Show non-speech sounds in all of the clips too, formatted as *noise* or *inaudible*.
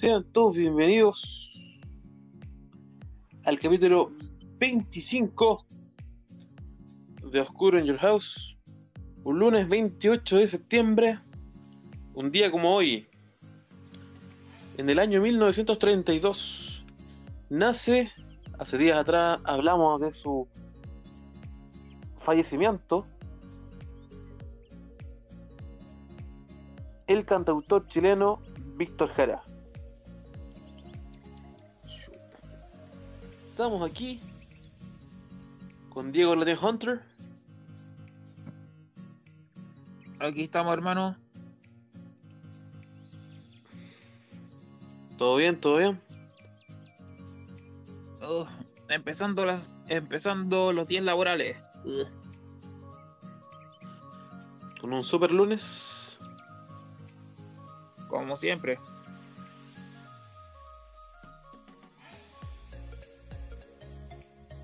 Sean todos bienvenidos al capítulo 25 de Oscuro in Your House. Un lunes 28 de septiembre, un día como hoy, en el año 1932, nace, hace días atrás hablamos de su fallecimiento, el cantautor chileno Víctor Jara. Estamos aquí con Diego Latin Hunter. Aquí estamos, hermano. ¿Todo bien? ¿Todo bien? Empezando las, empezando los días laborales. Con un super lunes. Como siempre.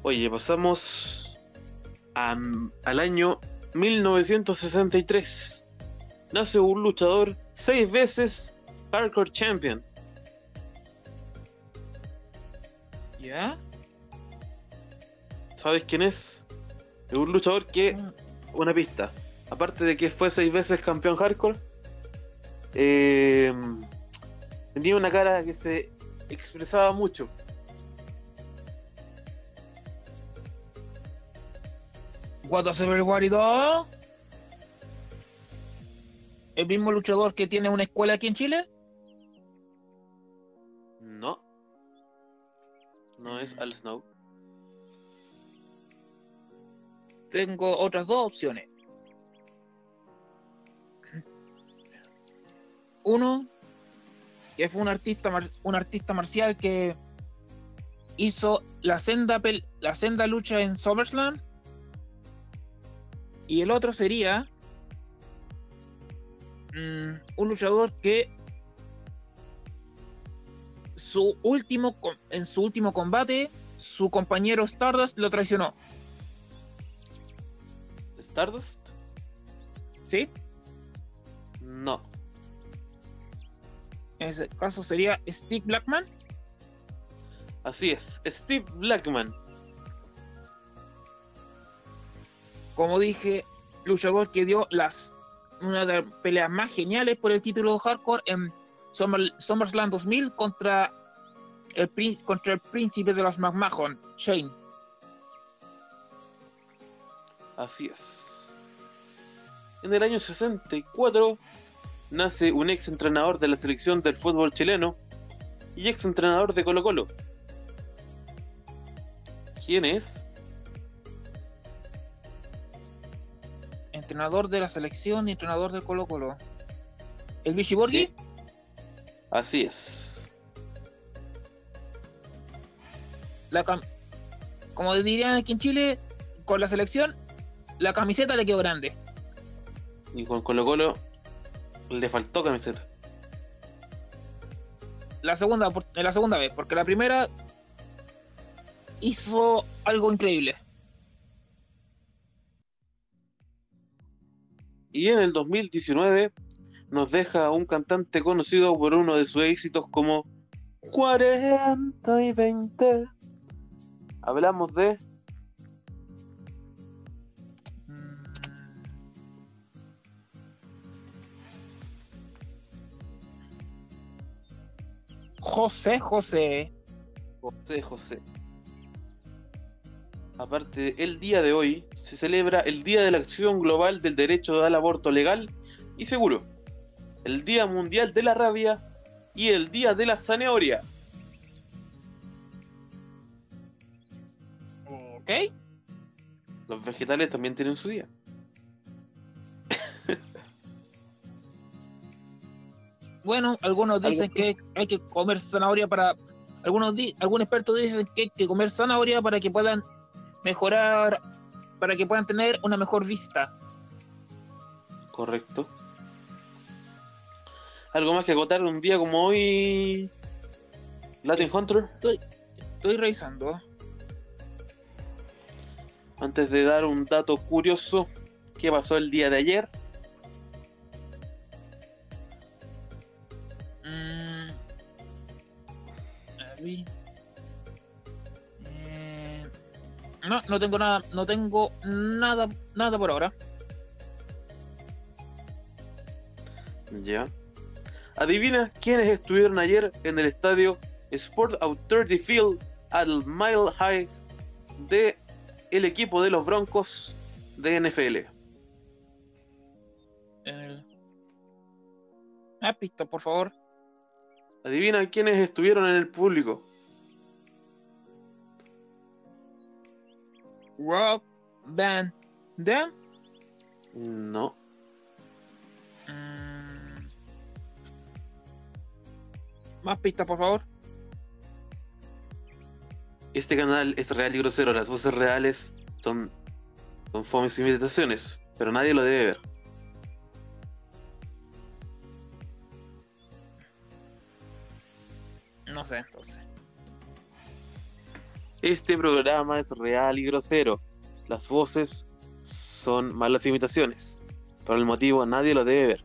Oye, pasamos a- al año 1963. Nace un luchador seis veces Hardcore Champion. ¿Ya? ¿Sabes quién es? Es un luchador que, una pista, aparte de que fue seis veces campeón Hardcore, eh, tenía una cara que se expresaba mucho. What hace el guarido? ¿El mismo luchador que tiene una escuela aquí en Chile? No. No es Al Snow. Tengo otras dos opciones. Uno, que fue un artista, un artista marcial que hizo la senda, la senda lucha en SummerSlam. Y el otro sería mm, un luchador que su último, en su último combate, su compañero Stardust lo traicionó. ¿Stardust? ¿Sí? No. En ese caso sería Steve Blackman. Así es, Steve Blackman. Como dije, luchador que dio las una de las peleas más geniales por el título hardcore en Summer- SummerSlam 2000 contra el, contra el príncipe de los McMahon, Shane. Así es. En el año 64 nace un ex entrenador de la selección del fútbol chileno y ex entrenador de Colo Colo. ¿Quién es? Entrenador de la selección y entrenador del Colo Colo. ¿El Vichy Borghi? Sí. Así es. La cam- Como dirían aquí en Chile, con la selección, la camiseta le quedó grande. Y con Colo Colo le faltó camiseta. la segunda, la segunda vez, porque la primera hizo algo increíble. Y en el 2019 nos deja un cantante conocido por uno de sus éxitos como 40 y 20. Hablamos de José José. José José. Aparte, el día de hoy se celebra el Día de la Acción Global del Derecho al Aborto Legal y Seguro, el Día Mundial de la Rabia y el Día de la Zanahoria. Ok. Los vegetales también tienen su día. Bueno, algunos dicen que hay que comer zanahoria para. Algunos di- algunos expertos dicen que hay que comer zanahoria para que puedan mejorar, para que puedan tener una mejor vista. Correcto. ¿Algo más que acotar un día como hoy? Latin Hunter, Estoy, estoy revisando. antes de dar un dato curioso, ¿qué pasó el día de ayer? Mm, Eh, no, no tengo nada, no tengo nada, nada por ahora. Ya. Adivina quiénes estuvieron ayer en el estadio Sport Authority Field al Mile High de el equipo de los Broncos de NFL. El... Ah, pista, por favor. Adivina quiénes estuvieron en el público. Rob Van Dam. No. Mm. Más pistas, por favor. Este canal es real y grosero. Las voces reales son, son fomes imitaciones, pero nadie lo debe ver. No sé, entonces. Este programa es real y grosero. Las voces son malas imitaciones. Por el motivo nadie lo debe ver.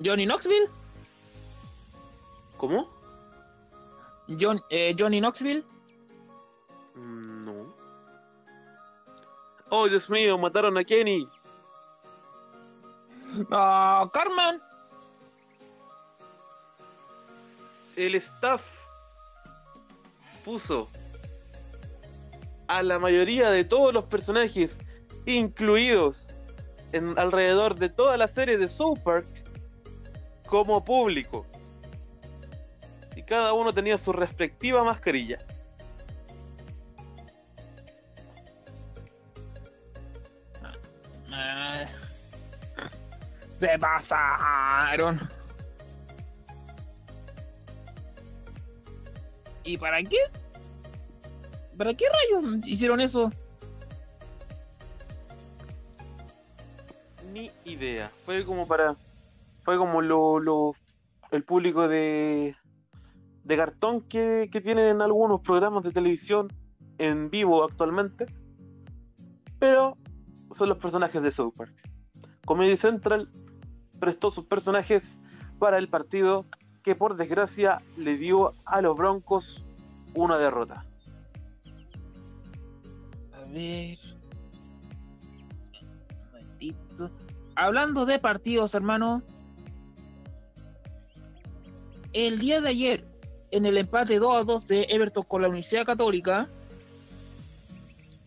Johnny Knoxville. ¿Cómo? John, eh, Johnny Knoxville. Mm, No. Oh, Dios mío, mataron a Kenny. Ah, Carmen. El staff puso a la mayoría de todos los personajes incluidos en alrededor de toda la serie de South Park como público. Y cada uno tenía su respectiva mascarilla. Ah, se pasaron. ¿Y para qué? ¿Para qué rayos hicieron eso? Ni idea. Fue como para. Fue como lo. lo- el público de. de cartón que, que tienen algunos programas de televisión en vivo actualmente. Pero son los personajes de South Park. Comedy Central prestó sus personajes para el partido que por desgracia le dio a los Broncos una derrota. A ver. Un. Hablando de partidos, hermano. El día de ayer, en el empate 2 a 2 de Everton con la Universidad Católica,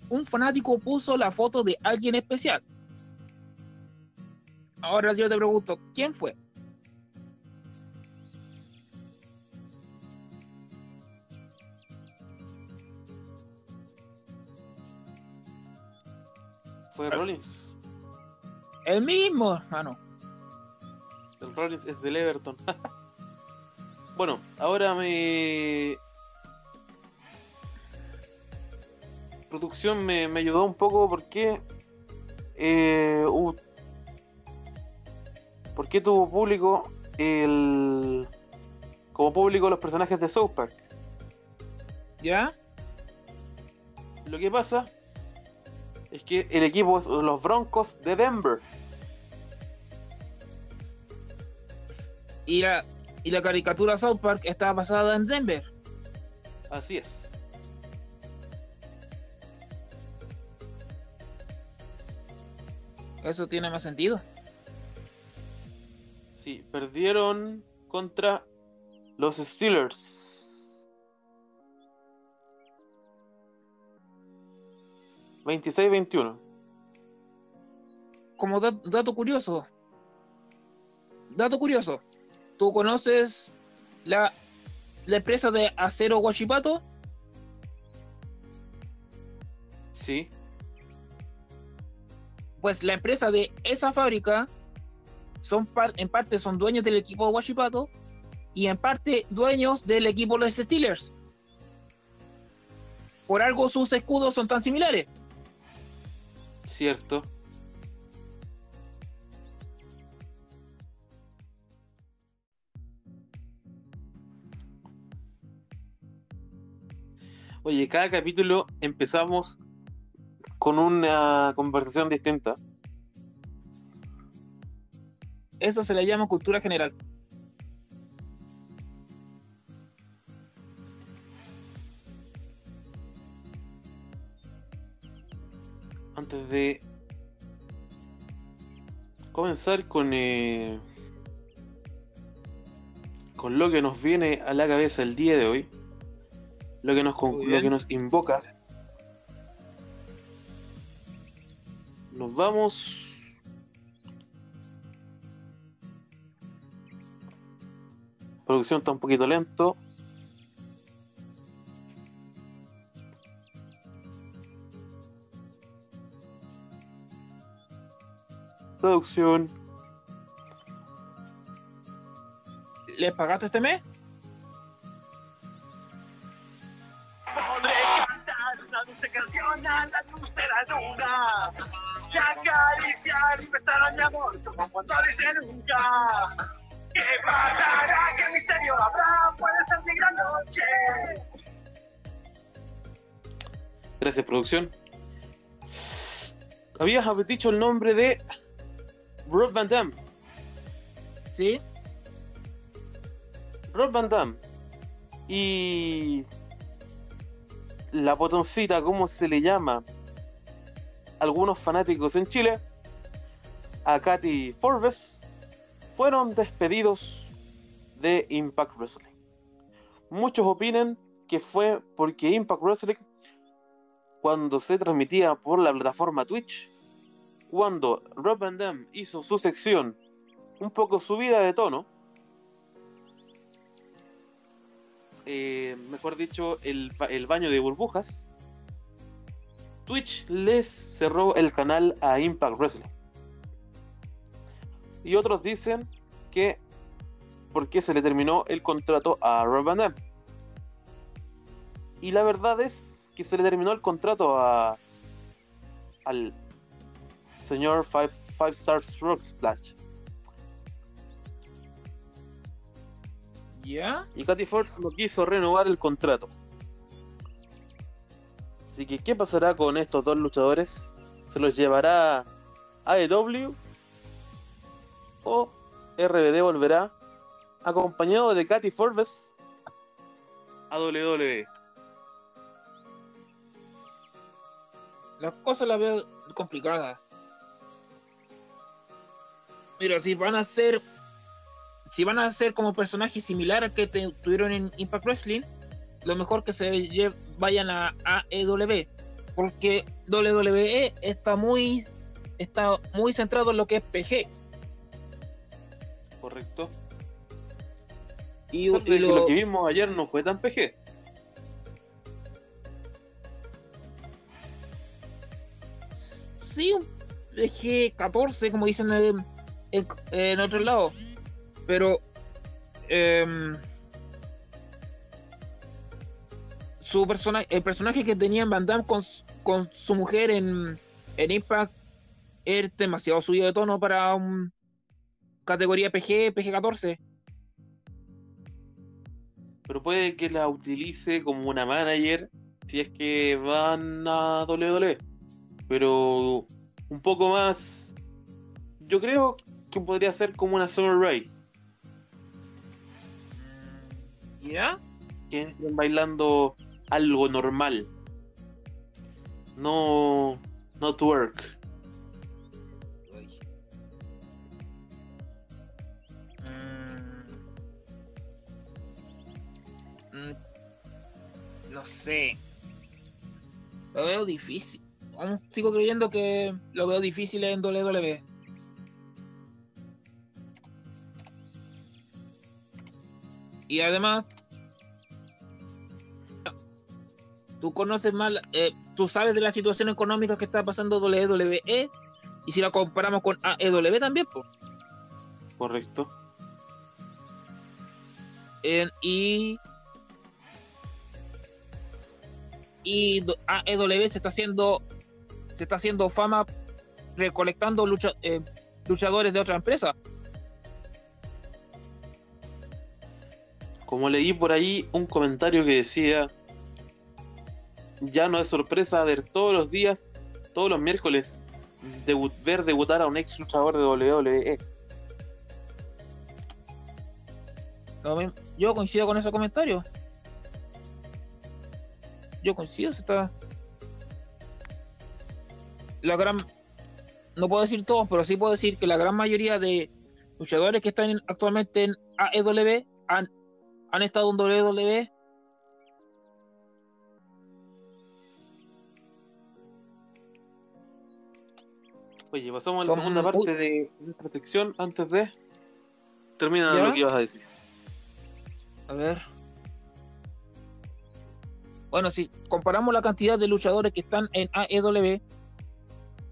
un fanático puso la foto de alguien especial. Ahora yo te pregunto, ¿quién fue? Fue Rollins. El mismo, hermano. El Rollins es del Everton. *laughs* bueno, ahora me. Producción me, me ayudó un poco porque. Eh, hubo- ¿Por qué tuvo público el. como público los personajes de South Park? ¿Ya? Lo que pasa es que el equipo es los Broncos de Denver. Y la, y la caricatura South Park está basada en Denver. Así es. Eso tiene más sentido. Sí, perdieron contra los Steelers. 26-21. Como da- dato curioso. Dato curioso. ¿Tú conoces la, la empresa de acero Huachipato? Sí, Pues la empresa de esa fábrica son par- en parte son dueños del equipo de Huachipato y en parte dueños del equipo de los Steelers. Por algo sus escudos son tan similares. Cierto. Oye, cada capítulo empezamos con una conversación distinta. eso se le llama cultura general. Comenzar con eh, con lo que nos viene a la cabeza el día de hoy, lo que nos, lo que nos invoca, nos vamos. Producción está un poquito lento. Y acariciar y besar a mi amor como cuando dice nunca. ¿Qué pasará? ¿Qué misterio habrá? Puede ser mi gran noche. Gracias, producción. Habías dicho el nombre de Rob Van Dam. Sí. Rob Van Dam. Y la botoncita, ¿cómo se le llama? Algunos fanáticos en Chile, a Katy Forbes, fueron despedidos de Impact Wrestling. Muchos opinan que fue porque Impact Wrestling, cuando se transmitía por la plataforma Twitch, cuando Rob Van Dam hizo su sección un poco subida de tono, eh, mejor dicho, el, el baño de burbujas, Twitch les cerró el canal a Impact Wrestling. Y otros dicen que porque se le terminó el contrato a Rob Van Dam. Y la verdad es que se le terminó el contrato a al señor Five, Five Stars Rock Splash. ¿Ya? y Katy Force no quiso renovar el contrato. Así que, ¿qué pasará con estos dos luchadores? ¿Se los llevará AEW? ¿O RBD volverá acompañado de Katy Forbes a? WWE? Las cosas las veo complicadas. Mira, si van a ser. Si van a ser como personajes similares al que te- tuvieron en Impact Wrestling, lo mejor que se vayan a AEW. Porque WWE está muy. Está muy centrado en lo que es PG. ¿Correcto? Y, que lo- lo que vimos ayer no fue tan PG. sí, un PG 14, como dicen en, en, en otro lado. Pero em, su personaje, el personaje que tenía en Van Damme con, con su mujer en, en Impact es demasiado subido de tono para un categoría PG, PG 14. Pero puede que la utilice como una manager si es que van a WWE. Pero un poco más. Yo creo que podría ser como una Summer Rae. ¿Ya? Que entren bailando algo normal. No. No twerk. Mm. Mm, No sé. Lo veo difícil. Aún sigo creyendo que lo veo difícil en WWE. Y además, tú conoces más, eh, tú sabes de la situación económica que está pasando WWE y si la comparamos con AEW también, pues. Correcto. En- y y AEW se está haciendo se está haciendo fama recolectando lucha- eh, luchadores de otra empresa Como leí por ahí un comentario que decía. Ya no es sorpresa ver todos los días, todos los miércoles, ver debutar a un ex luchador de WWE. Yo coincido con ese comentario. Yo coincido, se está. La gran. No puedo decir todos, pero sí puedo decir que la gran mayoría de luchadores que están en- actualmente en AEW han, han estado en WWE. Oye, pasamos a la segunda parte uy. de nuestra sección antes de. Termina ¿Ya? lo que ibas a decir. A ver. Bueno, si comparamos la cantidad de luchadores que están en AEW,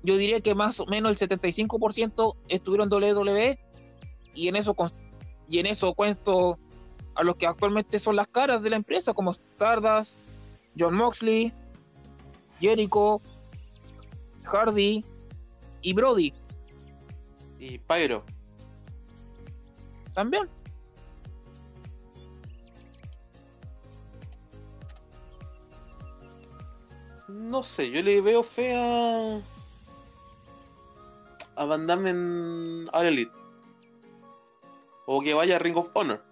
yo diría que más o menos el 75% estuvieron en WWE y en eso y en eso cuento a los que actualmente son las caras de la empresa como Stardust, John Moxley, Jericho, Hardy y Brody Y Pyro. también. No sé, yo le veo fea a Van Damme en All Elite. O que vaya a Ring of Honor.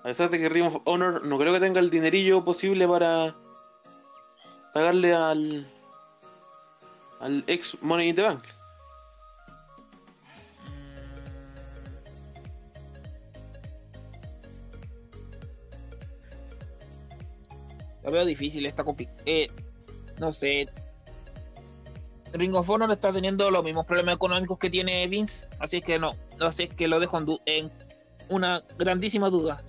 A pesar de que Ring of Honor no creo que tenga el dinerillo posible para pagarle al al ex Money in the veo difícil, está complicado. no sé. Ring of Honor está teniendo los mismos problemas económicos que tiene Vince, así que no, sé, que lo dejo en una grandísima duda.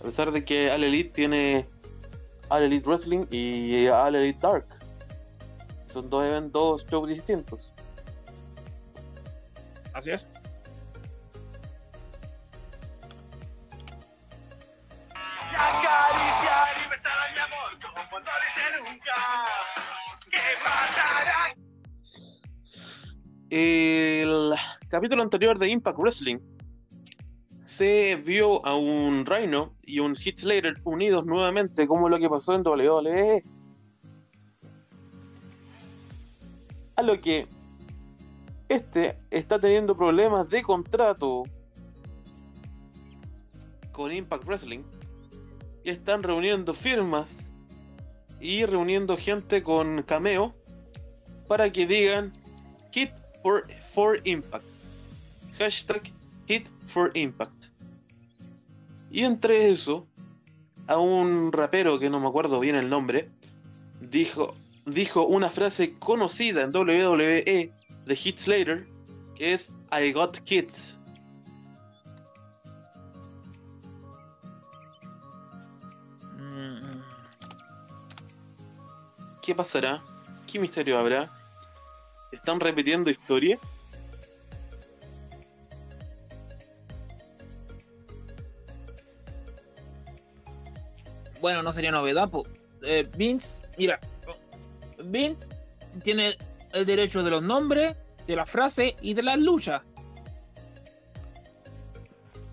A pesar de que All Elite tiene All Elite Wrestling y All Elite Dark. Son dos eventos, dos shows distintos. Así es. El capítulo anterior de Impact Wrestling se vio a un Rhino y un Heath Slater unidos nuevamente, como lo que pasó en WWE. A lo que este está teniendo problemas de contrato con Impact Wrestling y están reuniendo firmas y reuniendo gente con cameo para que digan Hit for, for Impact. Hit for Impact. Y entre eso, a un rapero que no me acuerdo bien el nombre, dijo, dijo una frase conocida en WWE de Heath Slater, que es I got kids. Mm, ¿Qué pasará? ¿Qué misterio habrá? ¿Están repitiendo historia? Bueno, no sería novedad. po. Eh, Vince, mira, Vince tiene el derecho de los nombres, de la frase y de las luchas.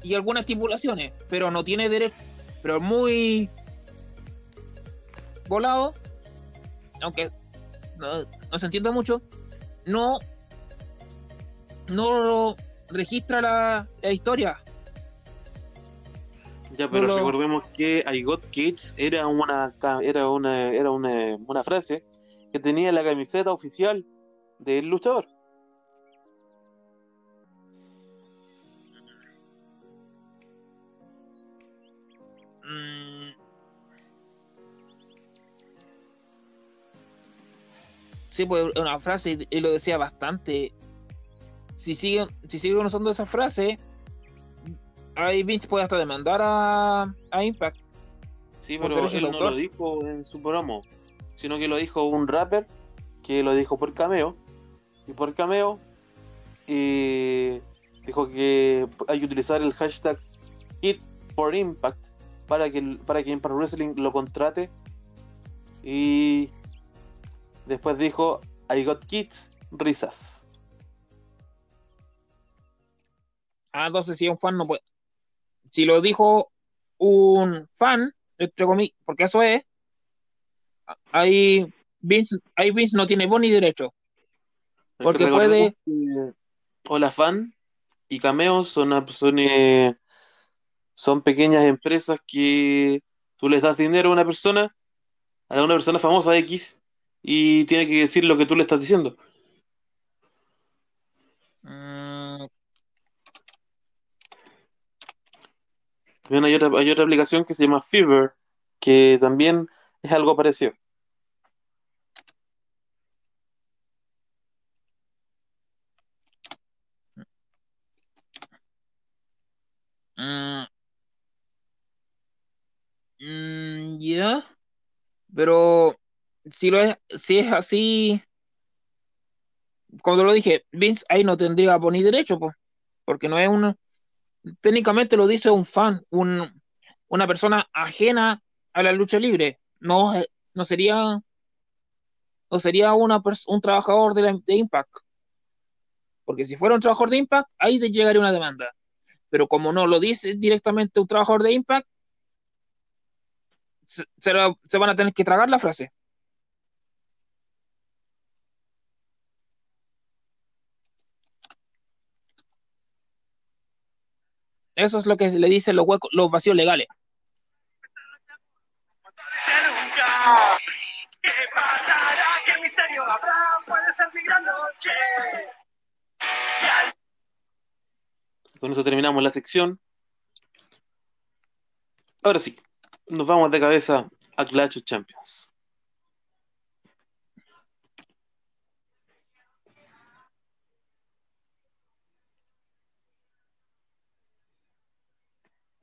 Y algunas estipulaciones, pero no tiene derecho, pero muy volado, aunque no, no se entiende mucho, no, no registra la historia. Ya, pero No lo- recordemos que I Got Kids era una era una era una, una frase que tenía la camiseta oficial del luchador. Mm. Sí, pues es una frase, y lo decía bastante. Si siguen, si siguen usando esa frase, ahí Vince puede hasta demandar a, a Impact. Sí, pero él no autor. lo dijo en su programa, sino que lo dijo un rapper que lo dijo por cameo. Y por cameo eh, dijo que hay que utilizar el hashtag Hit for Impact para que, para que Impact Wrestling lo contrate. Y después dijo I got kids, risas. Ah, entonces si un fan no puede. Si lo dijo un fan, entre comillas, porque eso es, ahí Vince, ahí Vince no tiene voz ni derecho. Es que Porque puede- que Hola fan y cameos son, son, eh, son pequeñas empresas que tú les das dinero a una persona, a una persona famosa X, y tiene que decir lo que tú le estás diciendo. También hay otra, hay otra aplicación que se llama Fiverr, que también es algo parecido. mm, mm, ya, pero si lo es, si es así, cuando lo dije, Vince ahí no tendría por ni derecho, pues, porque no es un, técnicamente lo dice un fan, un, una persona ajena a la lucha libre, no, eh, no sería, no sería una, un trabajador de, la- de Impact, porque si fuera un trabajador de Impact, ahí de llegaría una demanda, pero como no lo dice directamente un trabajador de Impact, se, se van a tener que tragar la frase. Eso es lo que le dicen los huecos, los vacíos legales. Con eso terminamos la sección. Ahora sí, nos vamos de cabeza a Clash of Champions.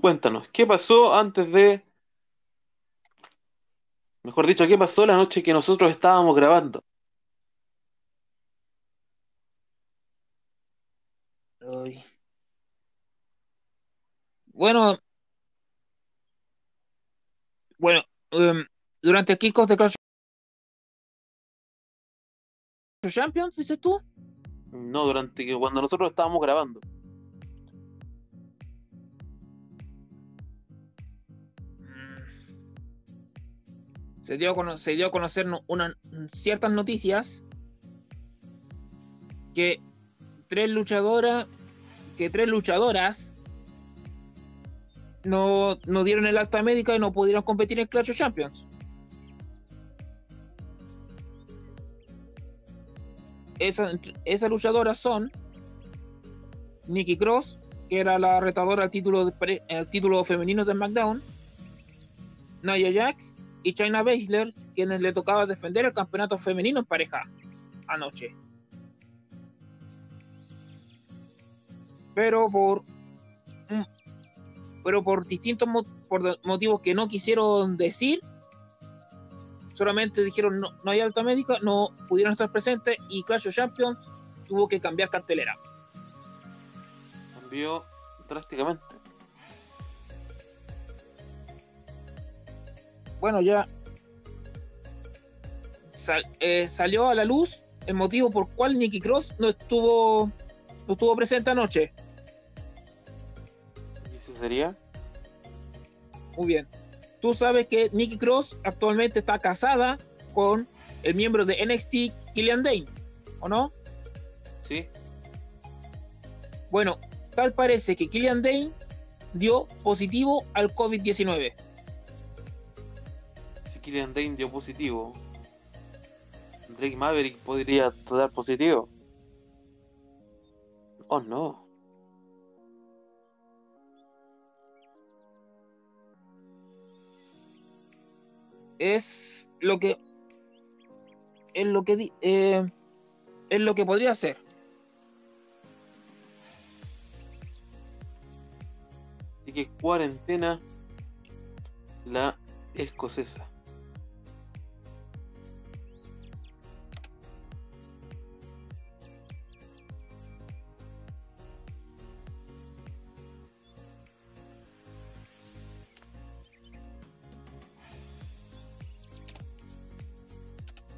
Cuéntanos, ¿qué pasó antes de... Mejor dicho, ¿qué pasó la noche que nosotros estábamos grabando? Ay. Bueno, bueno, em, durante el kickoff de Clash of Champions, dices tú. No, durante que cuando nosotros estábamos grabando. Se dio a, se dio a conocer ciertas noticias que tres luchadoras, que tres luchadoras no, no dieron el alta médica y no pudieron competir en Clash of Champions. Esas, luchadoras son Nikki Cross, que era la retadora al título, al título femenino de SmackDown, Nia Jax y China Baszler, quienes le tocaba defender el campeonato femenino en pareja anoche. Pero por mm, pero por distintos mo- por motivos que no quisieron decir, solamente dijeron no, no hay alta médica, no pudieron estar presentes y Clash of Champions tuvo que cambiar cartelera. Cambió drásticamente. Bueno, ya sal- eh, salió a la luz el motivo por cual Nikki Cross no estuvo no estuvo presente anoche. ¿Y ese sería? Muy bien. Tú sabes que Nikki Cross actualmente está casada con el miembro de NXT Killian Dane, ¿o no? ¿Sí? Bueno, tal parece que Killian Dane dio positivo al COVID-19. Killian Dane dio positivo, Drake Maverick podría dar positivo. Oh no. Es lo que es lo que eh, es lo que podría ser. Así que cuarentena la escocesa.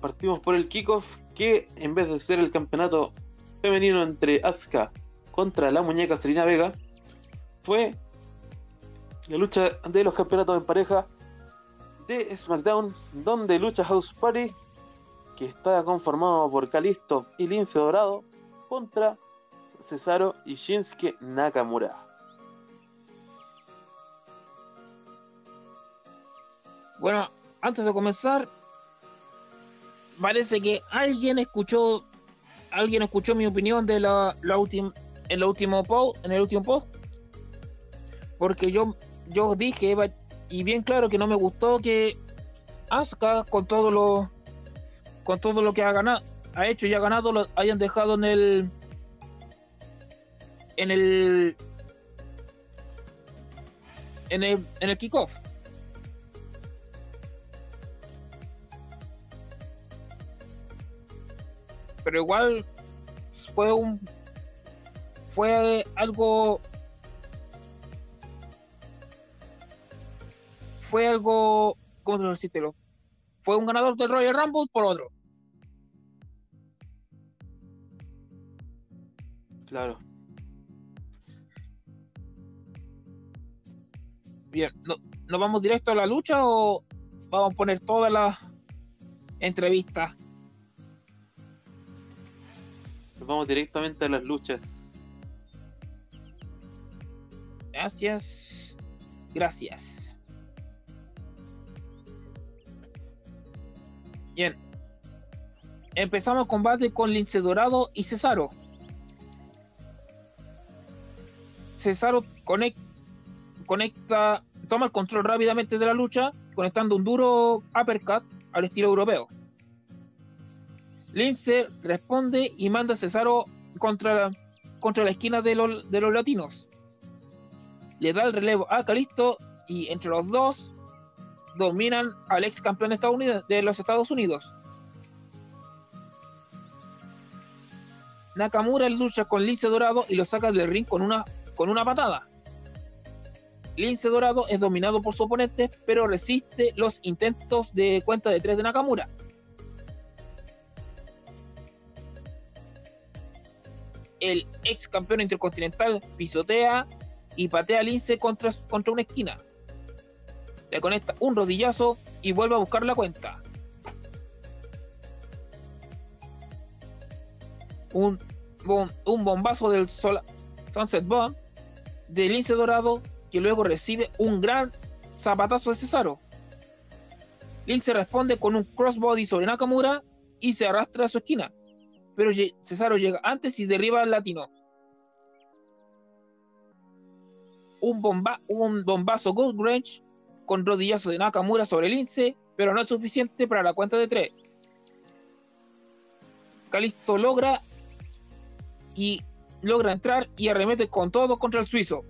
Partimos por el kickoff que en vez de ser el campeonato femenino entre Asuka contra la muñeca Selena Vega, fue la lucha de los campeonatos en pareja de SmackDown, donde lucha House Party, que está conformado por Calisto y Lince Dorado, contra Cesaro y Shinsuke Nakamura. Bueno, antes de comenzar, parece que alguien escuchó, alguien escuchó mi opinión de la, la última, en el último post, en el último post, porque yo, yo dije y bien claro que no me gustó que Asuka con todo lo, con todo lo que ha ganado, ha hecho y ha ganado, lo hayan dejado en el, en el, en el, en el kickoff. Pero igual fue un fue algo fue algo cómo decírtelo fue un ganador del Royal Rumble por otro. Claro. bien no, nos vamos directo a la lucha o vamos a poner todas las entrevistas Vamos directamente a las luchas. gracias gracias bien empezamos el combate con Lince Dorado y Cesaro Cesaro conec- conecta, toma el control rápidamente de la lucha, conectando un duro uppercut al estilo europeo. Lince responde y manda a Cesaro contra, contra la esquina de los, de los latinos. Le da el relevo a Calisto y entre los dos dominan al ex campeón estadounidense de los Estados Unidos. Nakamura lucha con Lince Dorado y lo saca del ring con una, con una patada. Lince Dorado es dominado por su oponente, pero resiste los intentos de cuenta de tres de Nakamura. El ex campeón intercontinental pisotea y patea a Lince contra, contra una esquina. Le conecta un rodillazo y vuelve a buscar la cuenta. Un, un bombazo del Sol- Sunset Bomb de Lince Dorado que luego recibe un gran zapatazo de Cesaro. Lince responde con un crossbody sobre Nakamura y se arrastra a su esquina. Pero Cesaro llega antes y derriba al latino. Un, bomba, un bombazo Gold Wrench con rodillazo de Nakamura sobre Lince, pero no es suficiente para la cuenta de tres. Calisto logra y logra entrar y arremete con todo contra el suizo.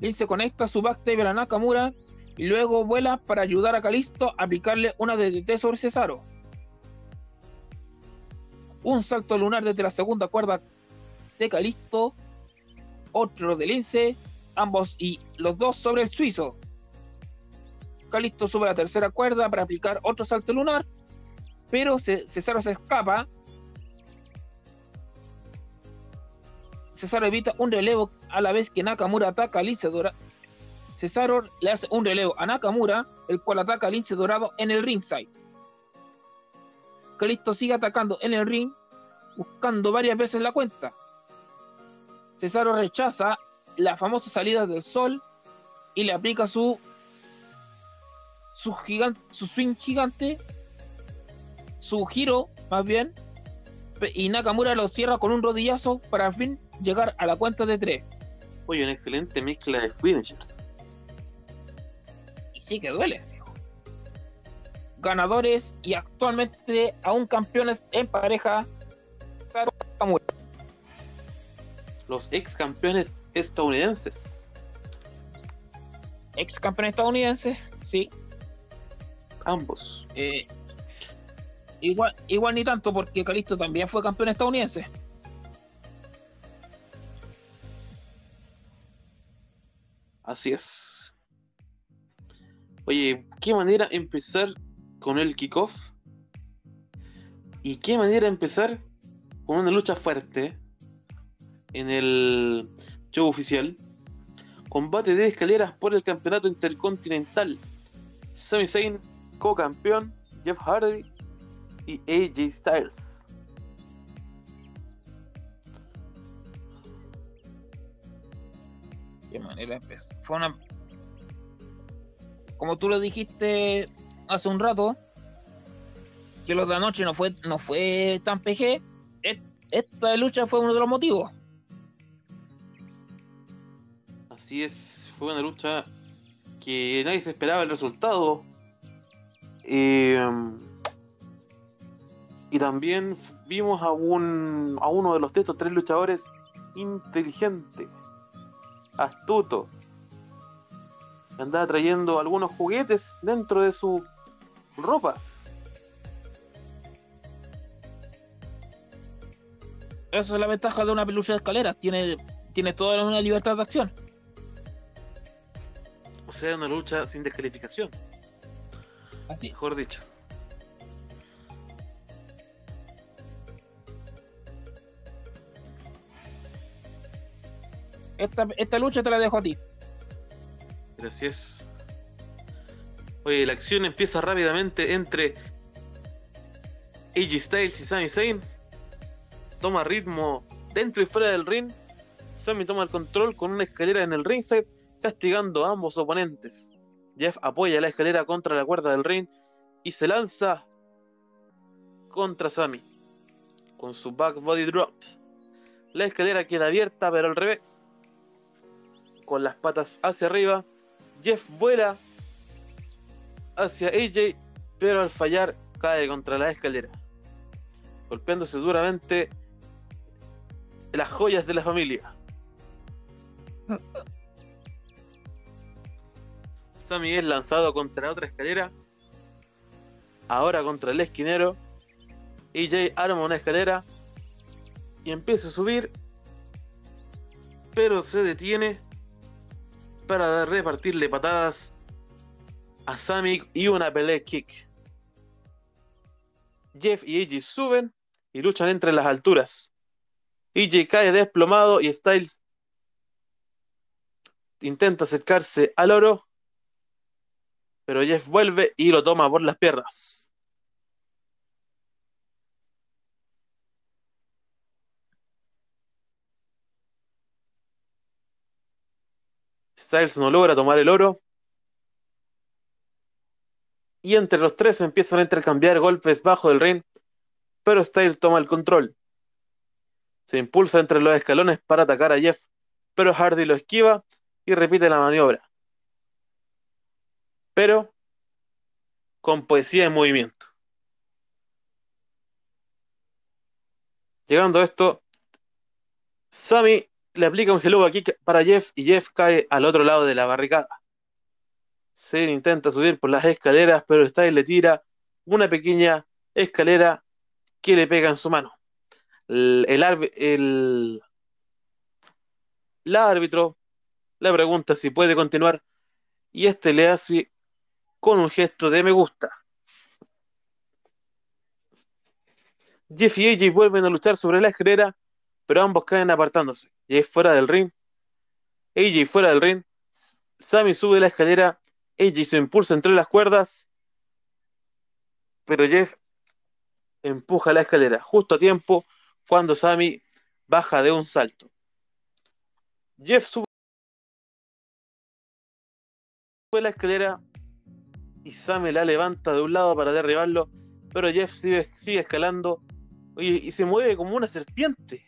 Lince conecta su backtail a Nakamura y luego vuela para ayudar a Calisto a aplicarle una DDT sobre Cesaro. Un salto lunar desde la segunda cuerda de Calisto, otro de Lince, ambos y los dos sobre el suizo. Calisto sube a la tercera cuerda para aplicar otro salto lunar, pero Ce- Cesaro se escapa. Cesaro evita un relevo a la vez que Nakamura ataca a Lince Dorado. Cesaro le hace un relevo a Nakamura, el cual ataca a Lince Dorado en el ringside. Calisto sigue atacando en el ring, buscando varias veces la cuenta. Cesaro rechaza la famosa salida del sol y le aplica su su, gigan- su swing gigante, su giro más bien, y Nakamura lo cierra con un rodillazo para al fin llegar a la cuenta de tres. Oye, una excelente mezcla de finishers. Y sí que duele. Ganadores y actualmente aún campeones en pareja, Nakamura. Los ex campeones estadounidenses. Ex campeón estadounidense, sí. Ambos. Eh, igual, igual ni tanto porque Calisto también fue campeón estadounidense. Así es. Oye, qué manera empezar con el kickoff. Y qué manera empezar con una lucha fuerte en el show oficial. Combate de escaleras por el campeonato intercontinental. Sami Zayn, co-campeón, Jeff Hardy y AJ Styles. Qué manera empezó. Fue una. Como tú lo dijiste, hace un rato, que los de anoche no fue, no fue tan PG. Esta lucha fue uno de los motivos. Así es, fue una lucha que nadie se esperaba el resultado. Eh, y también vimos a, un, a uno de los tres luchadores inteligente, astuto, andaba trayendo algunos juguetes dentro de sus ropas. Esa es la ventaja de una pelucha de escaleras. Tiene, tiene toda una libertad de acción. O sea, una lucha sin descalificación, Así. mejor dicho. Esta, esta lucha te la dejo a ti. Gracias. Oye, la acción empieza rápidamente entre AJ Styles y Sami Zayn. Toma ritmo dentro y fuera del ring. Sami toma el control con una escalera en el ringside, castigando a ambos oponentes. Jeff apoya la escalera contra la cuerda del ring y se lanza contra Sami con su back body drop. La escalera queda abierta, pero al revés. Con las patas hacia arriba, Jeff vuela hacia AJ, pero al fallar cae contra la escalera, golpeándose duramente las joyas de la familia. Sammy es lanzado contra otra escalera, ahora contra el esquinero. AJ arma una escalera y empieza a subir, pero se detiene para repartirle patadas a Sammy y una pelea kick. Jeff y AJ suben y luchan entre las alturas. AJ cae desplomado y Styles intenta acercarse al oro, pero Jeff vuelve y lo toma por las piernas. Styles no logra tomar el oro. Y entre los tres empiezan a intercambiar golpes bajo del ring, pero Styles toma el control. Se impulsa entre los escalones para atacar a Jeff, pero Hardy lo esquiva y repite la maniobra. Pero con poesía en movimiento. Llegando a esto, Sammy le aplica un hello kick para Jeff y Jeff cae al otro lado de la barricada. Zayn intenta subir por las escaleras, pero Styles le tira una pequeña escalera que le pega en su mano. El- el árbitro le pregunta si puede continuar y este le hace con un gesto de me gusta. Jeff y AJ vuelven a luchar sobre la escalera, pero ambos caen apartándose. Jeff fuera del ring, AJ fuera del ring, Sammy sube la escalera, AJ se impulsa entre las cuerdas, pero Jeff empuja la escalera justo a tiempo cuando Sammy baja de un salto. Jeff sube la escalera y Sammy la levanta de un lado para derribarlo, pero Jeff sigue, escalando y se mueve como una serpiente.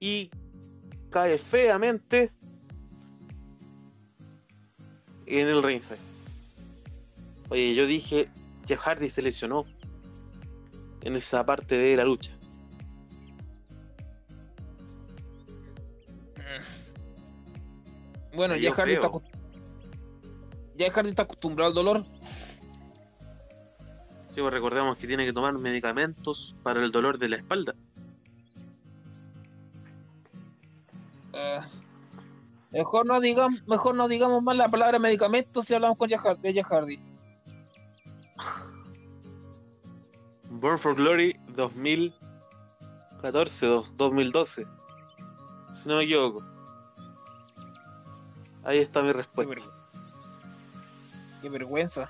Y cae feamente en el ringside. Oye, yo dije, Jeff Hardy se lesionó en esa parte de la lucha. Bueno, Yo ya Hardy, está, ya Hardy está acostumbrado al dolor. Sí, pues recordemos que tiene que tomar medicamentos para el dolor de la espalda. Eh, mejor, no digamos, mejor no digamos más la palabra medicamento si hablamos con Har- de Hardy. Born for Glory 2014, dos- 2012. Si no me equivoco. Ahí está mi Qué, respuesta. ver- qué vergüenza.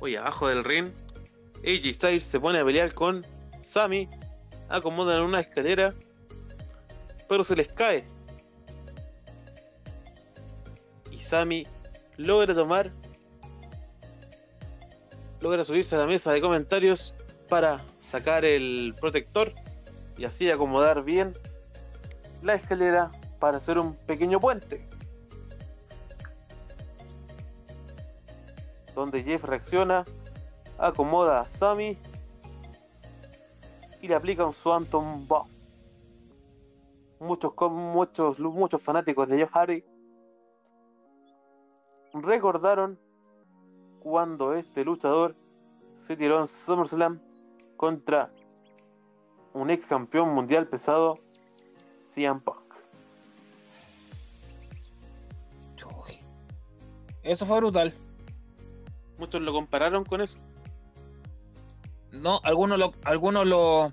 Oye, abajo del ring, AJ Styles se pone a pelear con Sami, acomodan una escalera, pero se les cae. Y Sami logra tomar, logra subirse a la mesa de comentarios para sacar el protector y así acomodar bien la escalera para hacer un pequeño puente. Donde Jeff reacciona, acomoda a Sammy y le aplica un Swanton Bomb. Muchos, muchos, muchos fanáticos de Jeff Hardy recordaron cuando este luchador se tiró en SummerSlam contra un ex campeón mundial pesado, CM Punk. Eso fue brutal. Muchos lo compararon con eso. No, algunos lo, algunos lo,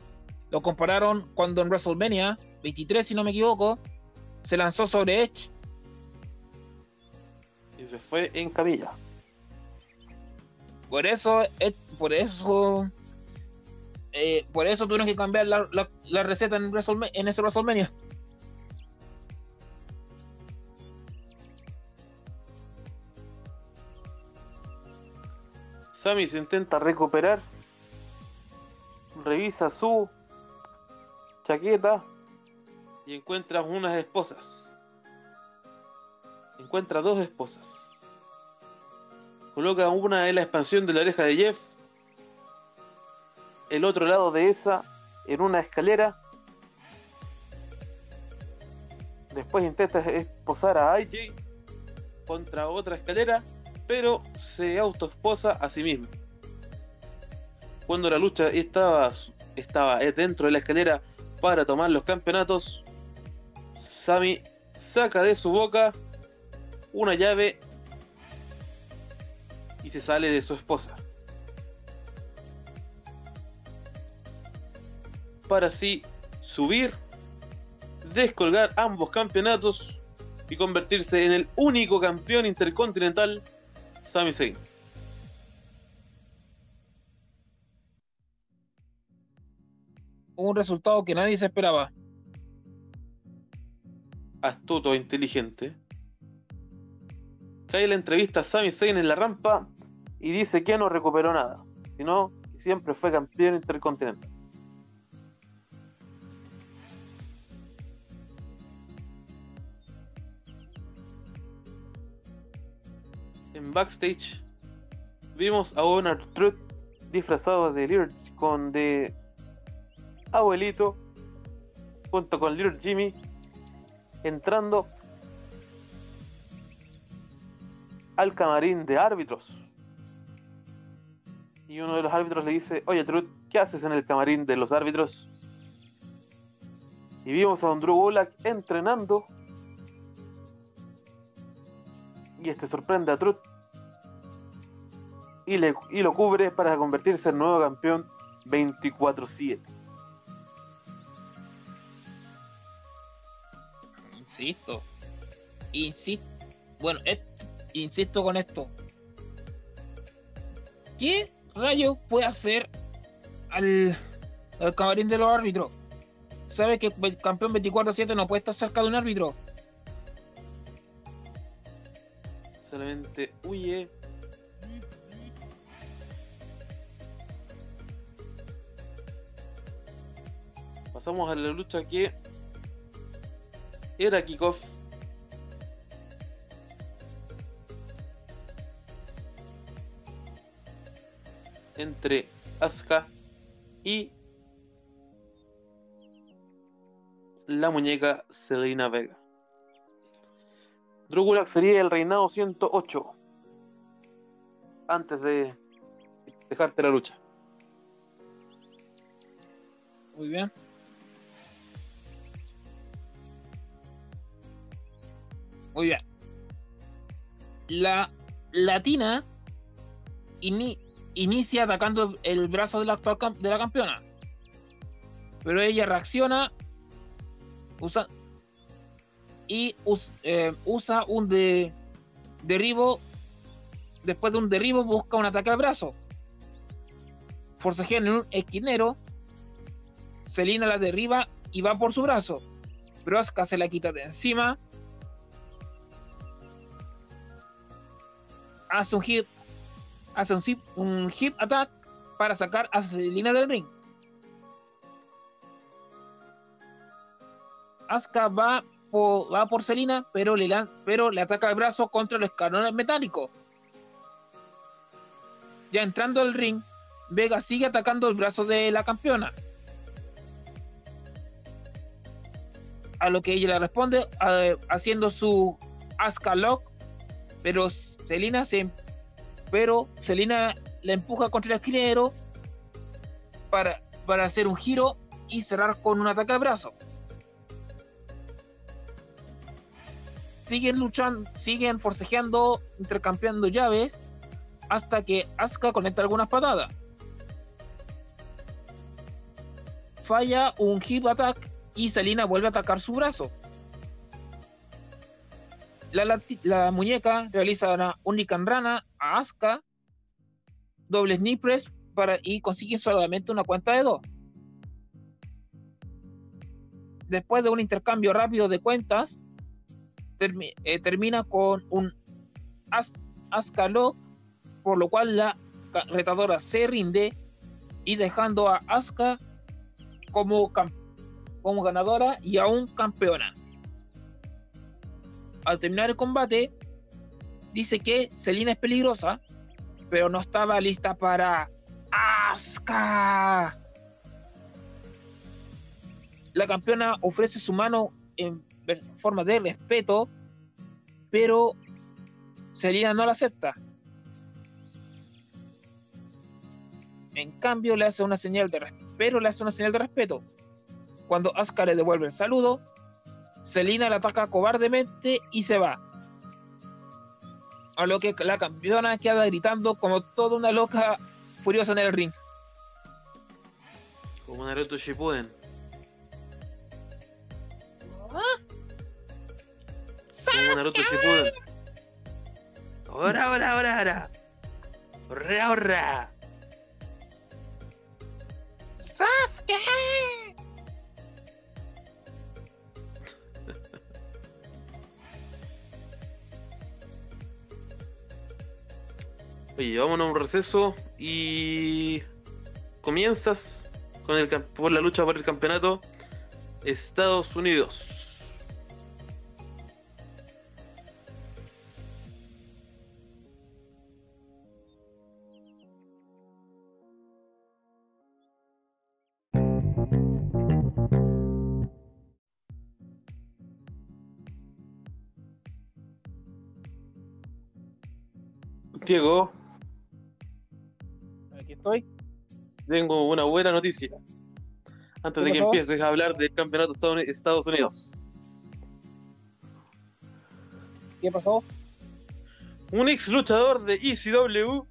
lo compararon cuando en WrestleMania 23, si no me equivoco, se lanzó sobre Edge. Y se fue en camilla. Por eso, por eso, eh, por eso tuvieron que cambiar la, la- la receta en, WrestleMania- en ese WrestleMania. Sammy se intenta recuperar. Revisa su chaqueta y encuentra unas esposas. Encuentra dos esposas. Coloca una en la expansión de la oreja de Jeff. El otro lado de esa en una escalera. Después intenta esposar a AJ contra otra escalera pero se autoesposa a sí mismo. Cuando la lucha estaba, estaba dentro de la escalera para tomar los campeonatos, Sami saca de su boca una llave y se sale de su esposa. Para así subir, descolgar ambos campeonatos y convertirse en el único campeón intercontinental Sami Zayn. Un resultado que nadie se esperaba. Astuto e inteligente. Cae la entrevista a Sami Zayn en la rampa y dice que no recuperó nada, sino que siempre fue campeón intercontinental. En backstage vimos a Owen Truth disfrazado de Little con de abuelito junto con Little Jimmy entrando al camarín de árbitros. Y uno de los árbitros le dice, oye Truth, ¿qué haces en el camarín de los árbitros? Y vimos a Don Drew Gulak entrenando. Y este sorprende a Truth. Y, le, y lo cubre para convertirse en nuevo campeón 24-7. Insisto. Insisto. Bueno, insisto con esto. ¿Qué rayo puede hacer al, al camarín de los árbitros? ¿Sabe que el campeón 24-7 no puede estar cerca de un árbitro? Solamente huye. Pasamos a la lucha que era kickoff. Entre Asuka y la muñeca Selena Vega. Drew Gulak sería el reinado 108 antes de dejarte la lucha. Muy bien. Muy bien. La latina ini- inicia atacando el brazo de la actual de la campeona. Pero ella reacciona y eh, usa un de, derribo. Después de un derribo busca un ataque al brazo. forcejean en un esquinero. Selina la derriba y va por su brazo. Pero Asuka se la quita de encima. Hace un hip, hace un, zip- un hip attack para sacar a Selina del ring. Asuka va por, va por Selina, pero le, pero le ataca el brazo contra los escalones metálicos. Ya entrando al ring, Vega sigue atacando el brazo de la campeona. A lo que ella le responde eh, haciendo su Asuka Lock, pero Selina se pero Selina la empuja contra el esquinero para, para hacer un giro y cerrar con un ataque al brazo. Siguen luchando, siguen forcejeando, intercambiando llaves hasta que Asuka conecta algunas patadas. Falla un hip attack y Selina vuelve a atacar su brazo. La, muñeca realiza una Unican Rana a Asuka, doble knee para, y consigue solamente una cuenta de dos. Después de un intercambio rápido de cuentas, eh, termina con un As- Lock, por lo cual la retadora se rinde y dejando a Asuka como, como ganadora y aún campeona. Al terminar el combate, dice que Selina es peligrosa, pero no estaba lista para Asuka. La campeona ofrece su mano en forma de respeto, pero Selina no la acepta. En cambio, le hace una señal de respeto, pero le hace una señal de respeto. Cuando Asuka le devuelve el saludo, Selina la ataca cobardemente y se va. A lo que la campeona queda gritando como toda una loca furiosa en el ring. Como Naruto Shippuden. Como Naruto Shippuden. Ahora, ahora, ahora, ahora. Ahora, ahora. ¡Sasuke! Oye, vámonos a un receso y comienzas con el por la lucha por el campeonato Estados Unidos. Diego, estoy. tengo una buena noticia. Antes de ¿Qué que pasó? empieces a hablar del campeonato Estados- Estados Unidos. ¿Qué pasó? Un ex luchador de ECW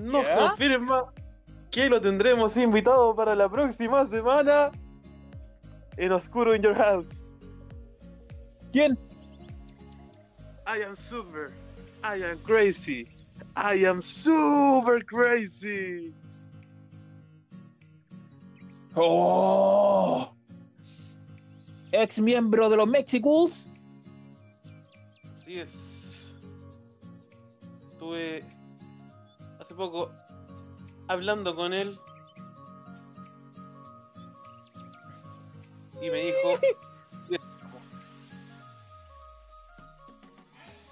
nos ¿Ya? confirma que lo tendremos invitado para la próxima semana en Oscuro in Your House. ¿Quién? I am super, I am crazy, I am super crazy. ¡Oh! Ex miembro de los Mexicals. Así es. Estuve hace poco hablando con él y me dijo.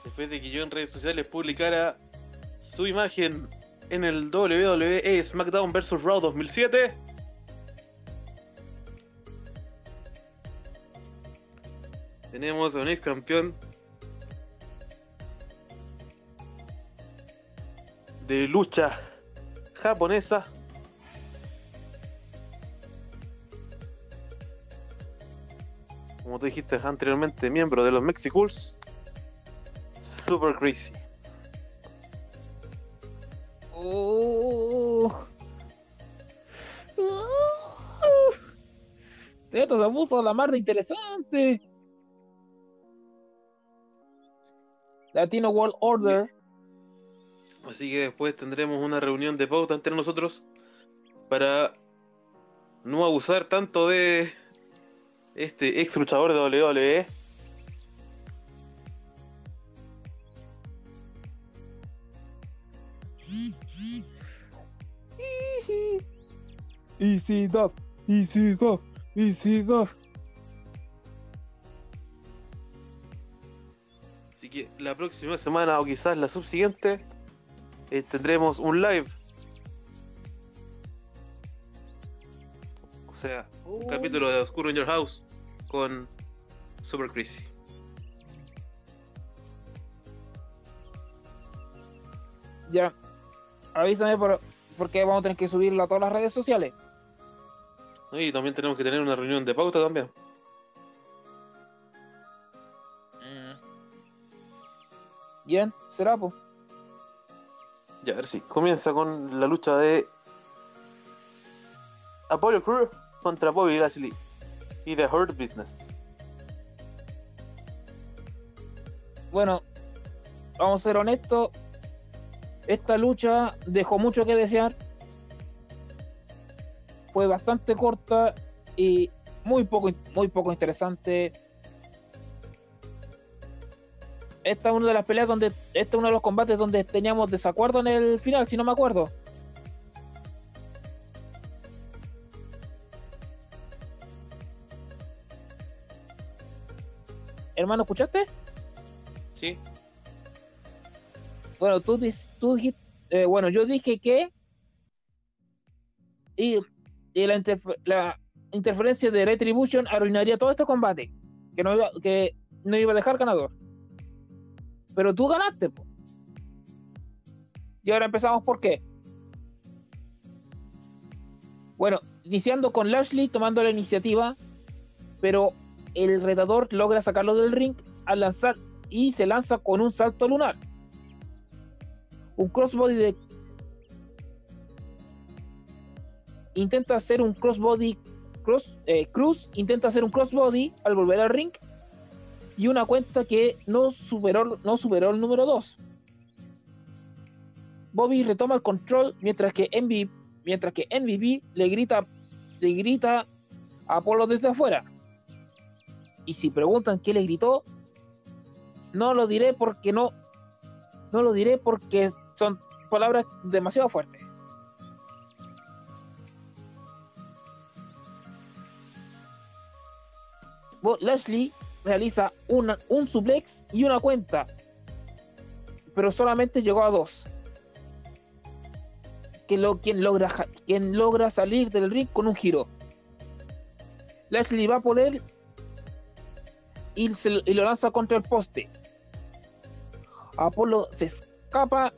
Después de que yo en redes sociales publicara su imagen en el WWE SmackDown vs. Raw 2007. Tenemos a un ex campeón de lucha japonesa. Como tú dijiste anteriormente, miembro de los Mexicools. Super crazy. Oh. Esto se puso a la mar de interesante. Latino World Order Así que después tendremos una reunión de pauta entre nosotros para no abusar tanto de este ex luchador de WWE. Easy Dub, Easy Dub, Easy Dub. Así que la próxima semana o quizás la subsiguiente eh, tendremos un live. O sea, un capítulo de Oscuro in Your House con Super Crazy. Ya, avísame por, porque vamos a tener que subirlo a todas las redes sociales. Y también tenemos que tener una reunión de pauta también. Bien, será pues. Ya, a ver si comienza con la lucha de Apollo Crew contra Bobby Lashley y The Hurt Business. Bueno, vamos a ser honestos. Esta lucha dejó mucho que desear. Fue bastante corta y muy poco, muy poco interesante. Esta es una de las peleas donde. Este es uno de los combates donde teníamos desacuerdo en el final, si no me acuerdo. Hermano, ¿escuchaste? Sí, Bueno, tú, tú dijiste, eh, bueno, yo dije que y, y la, interfe- la interferencia de Retribution arruinaría todo este combate, que no iba, que no iba a dejar ganador. Pero tú ganaste. Y ahora empezamos por qué. Bueno, iniciando con Lashley tomando la iniciativa, pero el retador logra sacarlo del ring al lanzar y se lanza con un salto lunar un crossbody de intenta hacer un crossbody cross eh, Cruz intenta hacer un crossbody al volver al ring y una cuenta que no superó no superó el número 2 Bobby retoma el control mientras que MVP, mientras que MVP le grita le grita a Apolo desde afuera y si preguntan qué le gritó no lo diré porque no no lo diré porque son palabras demasiado fuertes. Lashley realiza una- un suplex y una cuenta, pero solamente llegó a dos. Que lo, quien, logra, quien logra salir del ring con un giro. Lashley va por él y, lo lanza contra el poste. Apolo se escapa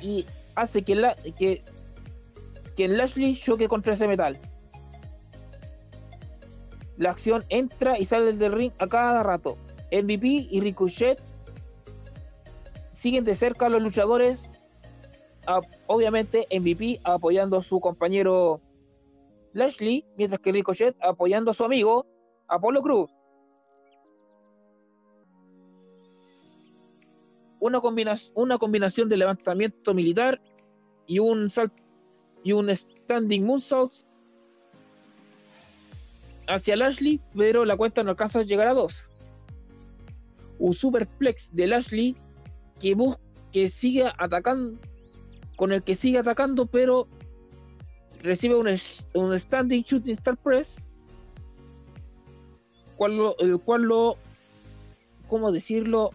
y hace que, que, que Lashley choque contra ese metal. La acción entra y sale del ring a cada rato. MVP y Ricochet siguen de cerca a los luchadores. obviamente MVP apoyando a su compañero Lashley, mientras que Ricochet apoyando a su amigo Apollo Cruz. una, una combinación de levantamiento militar y un sal- y un standing moonsault hacia Lashley, pero la cuenta no alcanza a llegar a dos. Un superplex de Lashley que, que sigue atacando, con el que sigue atacando, pero recibe un, un standing shooting star press, lo- el cual lo, ¿cómo decirlo?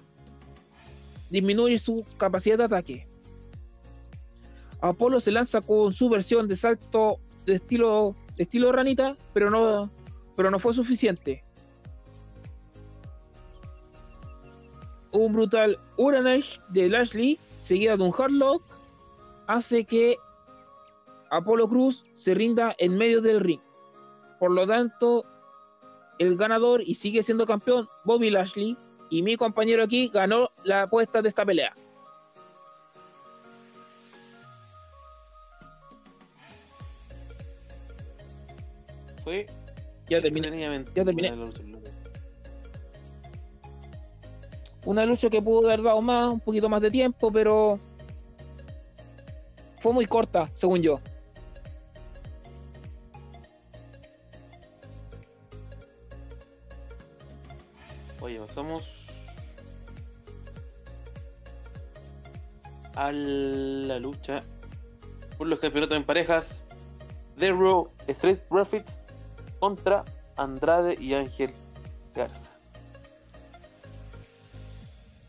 disminuye su capacidad de ataque. Apolo se lanza con su versión de salto de estilo, de estilo ranita, pero no, pero no fue suficiente. Un brutal Uranage de Lashley, seguida de un Hardlock, hace que Apolo Cruz se rinda en medio del ring. Por lo tanto, el ganador y sigue siendo campeón Bobby Lashley y mi compañero aquí ganó la apuesta de esta pelea. fue Ya terminé. ya terminé. Una lucha que pudo haber dado más, un poquito más de tiempo, pero fue muy corta, según yo. Oye, pasamos a la lucha por los campeonatos en parejas. The Raw Street Profits contra Andrade y Ángel Garza.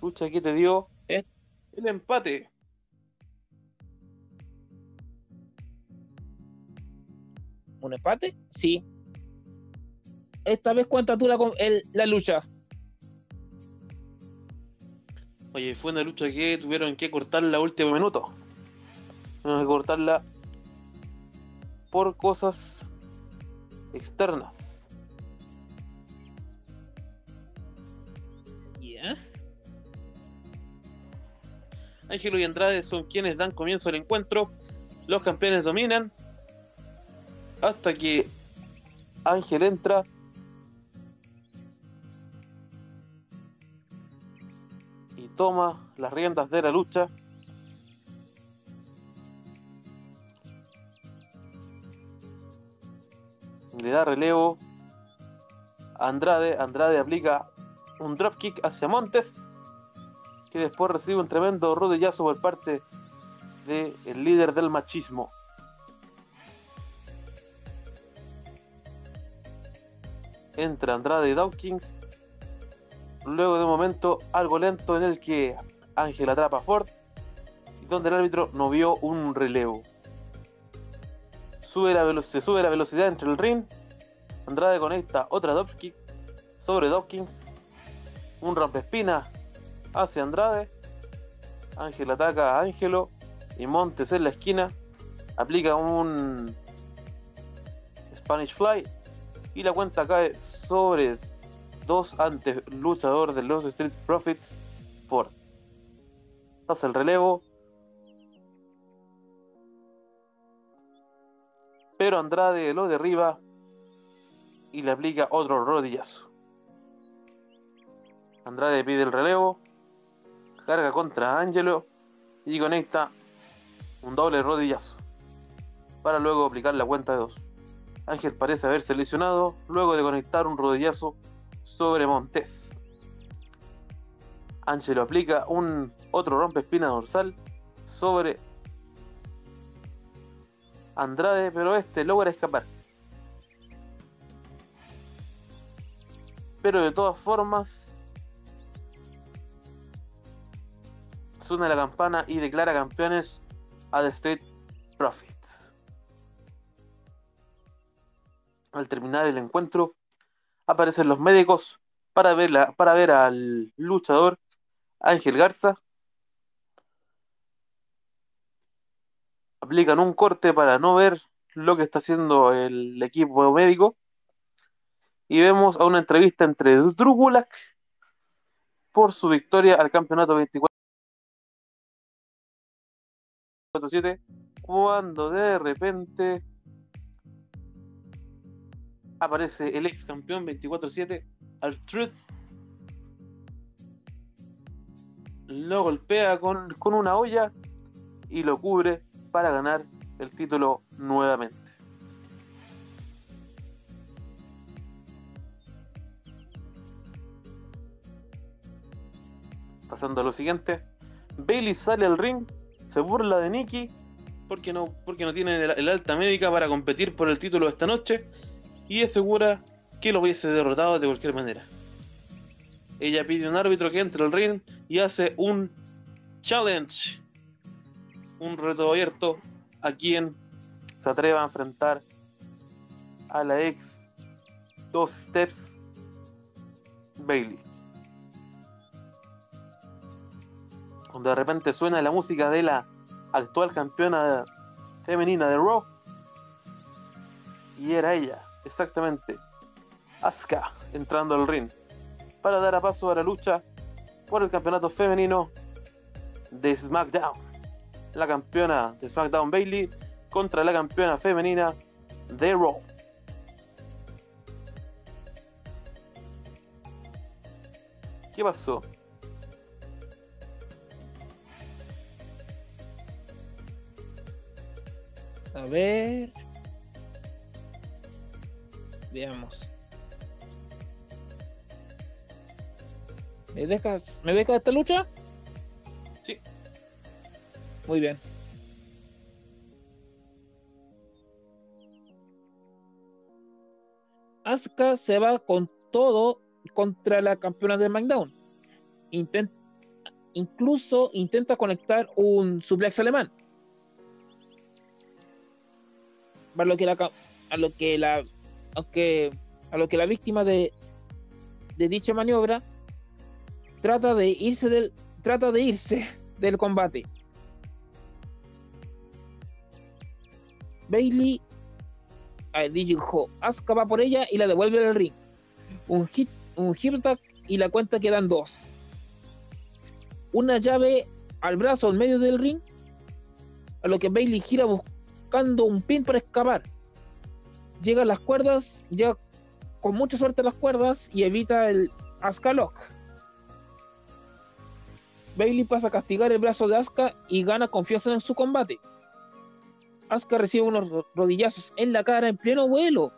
Lucha que te dio Eh. el empate. ¿Un empate? Sí. Esta vez cuenta tú la, con- el- la lucha. Oye, fue una lucha que tuvieron que cortarla a último minuto. Tuvieron que cortarla por cosas externas. Ya. Ángelo y Andrade son quienes dan comienzo al encuentro. Los campeones dominan. Hasta que Ángel entra. Y toma las riendas de la lucha. Le da relevo a Andrade. Andrade aplica un dropkick hacia Montes que después recibe un tremendo rodillazo por parte del líder del machismo. Entra Andrade y Dawkins. Luego de un momento algo lento en el que Ángel atrapa a Ford y donde el árbitro no vio un relevo. Sube la se sube la velocidad entre el ring. Andrade conecta otra dropkick sobre Dawkins. Un rompespina hacia Andrade. Ángel ataca a Ángelo y Montes en la esquina aplica un Spanish Fly y la cuenta cae sobre dos antes luchadores de los Street Profits Ford. Pasa el relevo. Pero Andrade lo derriba y le aplica otro rodillazo. Andrade pide el relevo, carga contra Angelo y conecta un doble rodillazo para luego aplicar la cuenta de dos. Ángel parece haberse lesionado luego de conectar un rodillazo sobre Montes. Angelo aplica un otro rompespina dorsal sobre Andrade, pero este logra escapar. Pero de todas formas, suena la campana y declara campeones a The Street Profits. Al terminar el encuentro, aparecen los médicos para ver, la- para ver al luchador Ángel Garza. Aplican un corte para no ver lo que está haciendo el equipo médico. Y vemos a una entrevista entre Drew Gulak por su victoria al campeonato 24-7 cuando de repente aparece el ex campeón 24-7 al Truth lo golpea con, con una olla y lo cubre para ganar el título nuevamente pasando a lo siguiente Bailey sale al ring se burla de Nikki porque no, porque no tiene el, el alta médica para competir por el título esta noche y asegura que lo hubiese derrotado de cualquier manera. Ella pide un árbitro que entre al ring y hace un challenge, un reto abierto a quien se atreva a enfrentar a la ex dos steps Bailey. Cuando de repente suena la música de la actual campeona femenina de Raw. Y era ella, exactamente, Asuka, entrando al ring para dar a paso a la lucha por el campeonato femenino de SmackDown. La campeona de SmackDown Bailey contra la campeona femenina de Raw. ¿Qué pasó? A ver. Veamos. ¿Me dejas, ¿Me dejas esta lucha? Muy bien. Asuka se va con todo contra la campeona de SmackDown. Intent- incluso intenta conectar un suplex alemán. Para lo que la a lo que la a lo que la víctima de de dicha maniobra trata de irse del trata de irse *laughs* del combate. Bailey dijo Asuka va por ella y la devuelve al ring. Un hit, un hip y la cuenta quedan dos. Una llave al brazo en medio del ring, a lo que Bailey gira buscando un pin para escapar. Llega a las cuerdas, llega con mucha suerte a las cuerdas y evita el Asuka Lock. Bailey pasa a castigar el brazo de Asuka y gana confianza en su combate. Asuka recibe unos ro- rodillazos en la cara en pleno vuelo.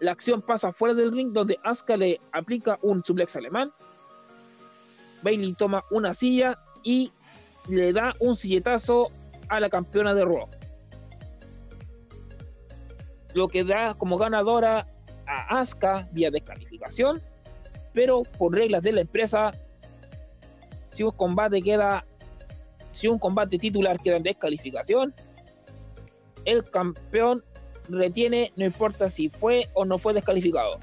La acción pasa fuera del ring donde Asuka le aplica un suplex alemán. Bailey toma una silla y le da un silletazo a la campeona de Raw. Lo que da como ganadora a Asuka vía descalificación, pero por reglas de la empresa, si un combate queda si un combate titular queda en descalificación, el campeón retiene, no importa si fue o no fue descalificado.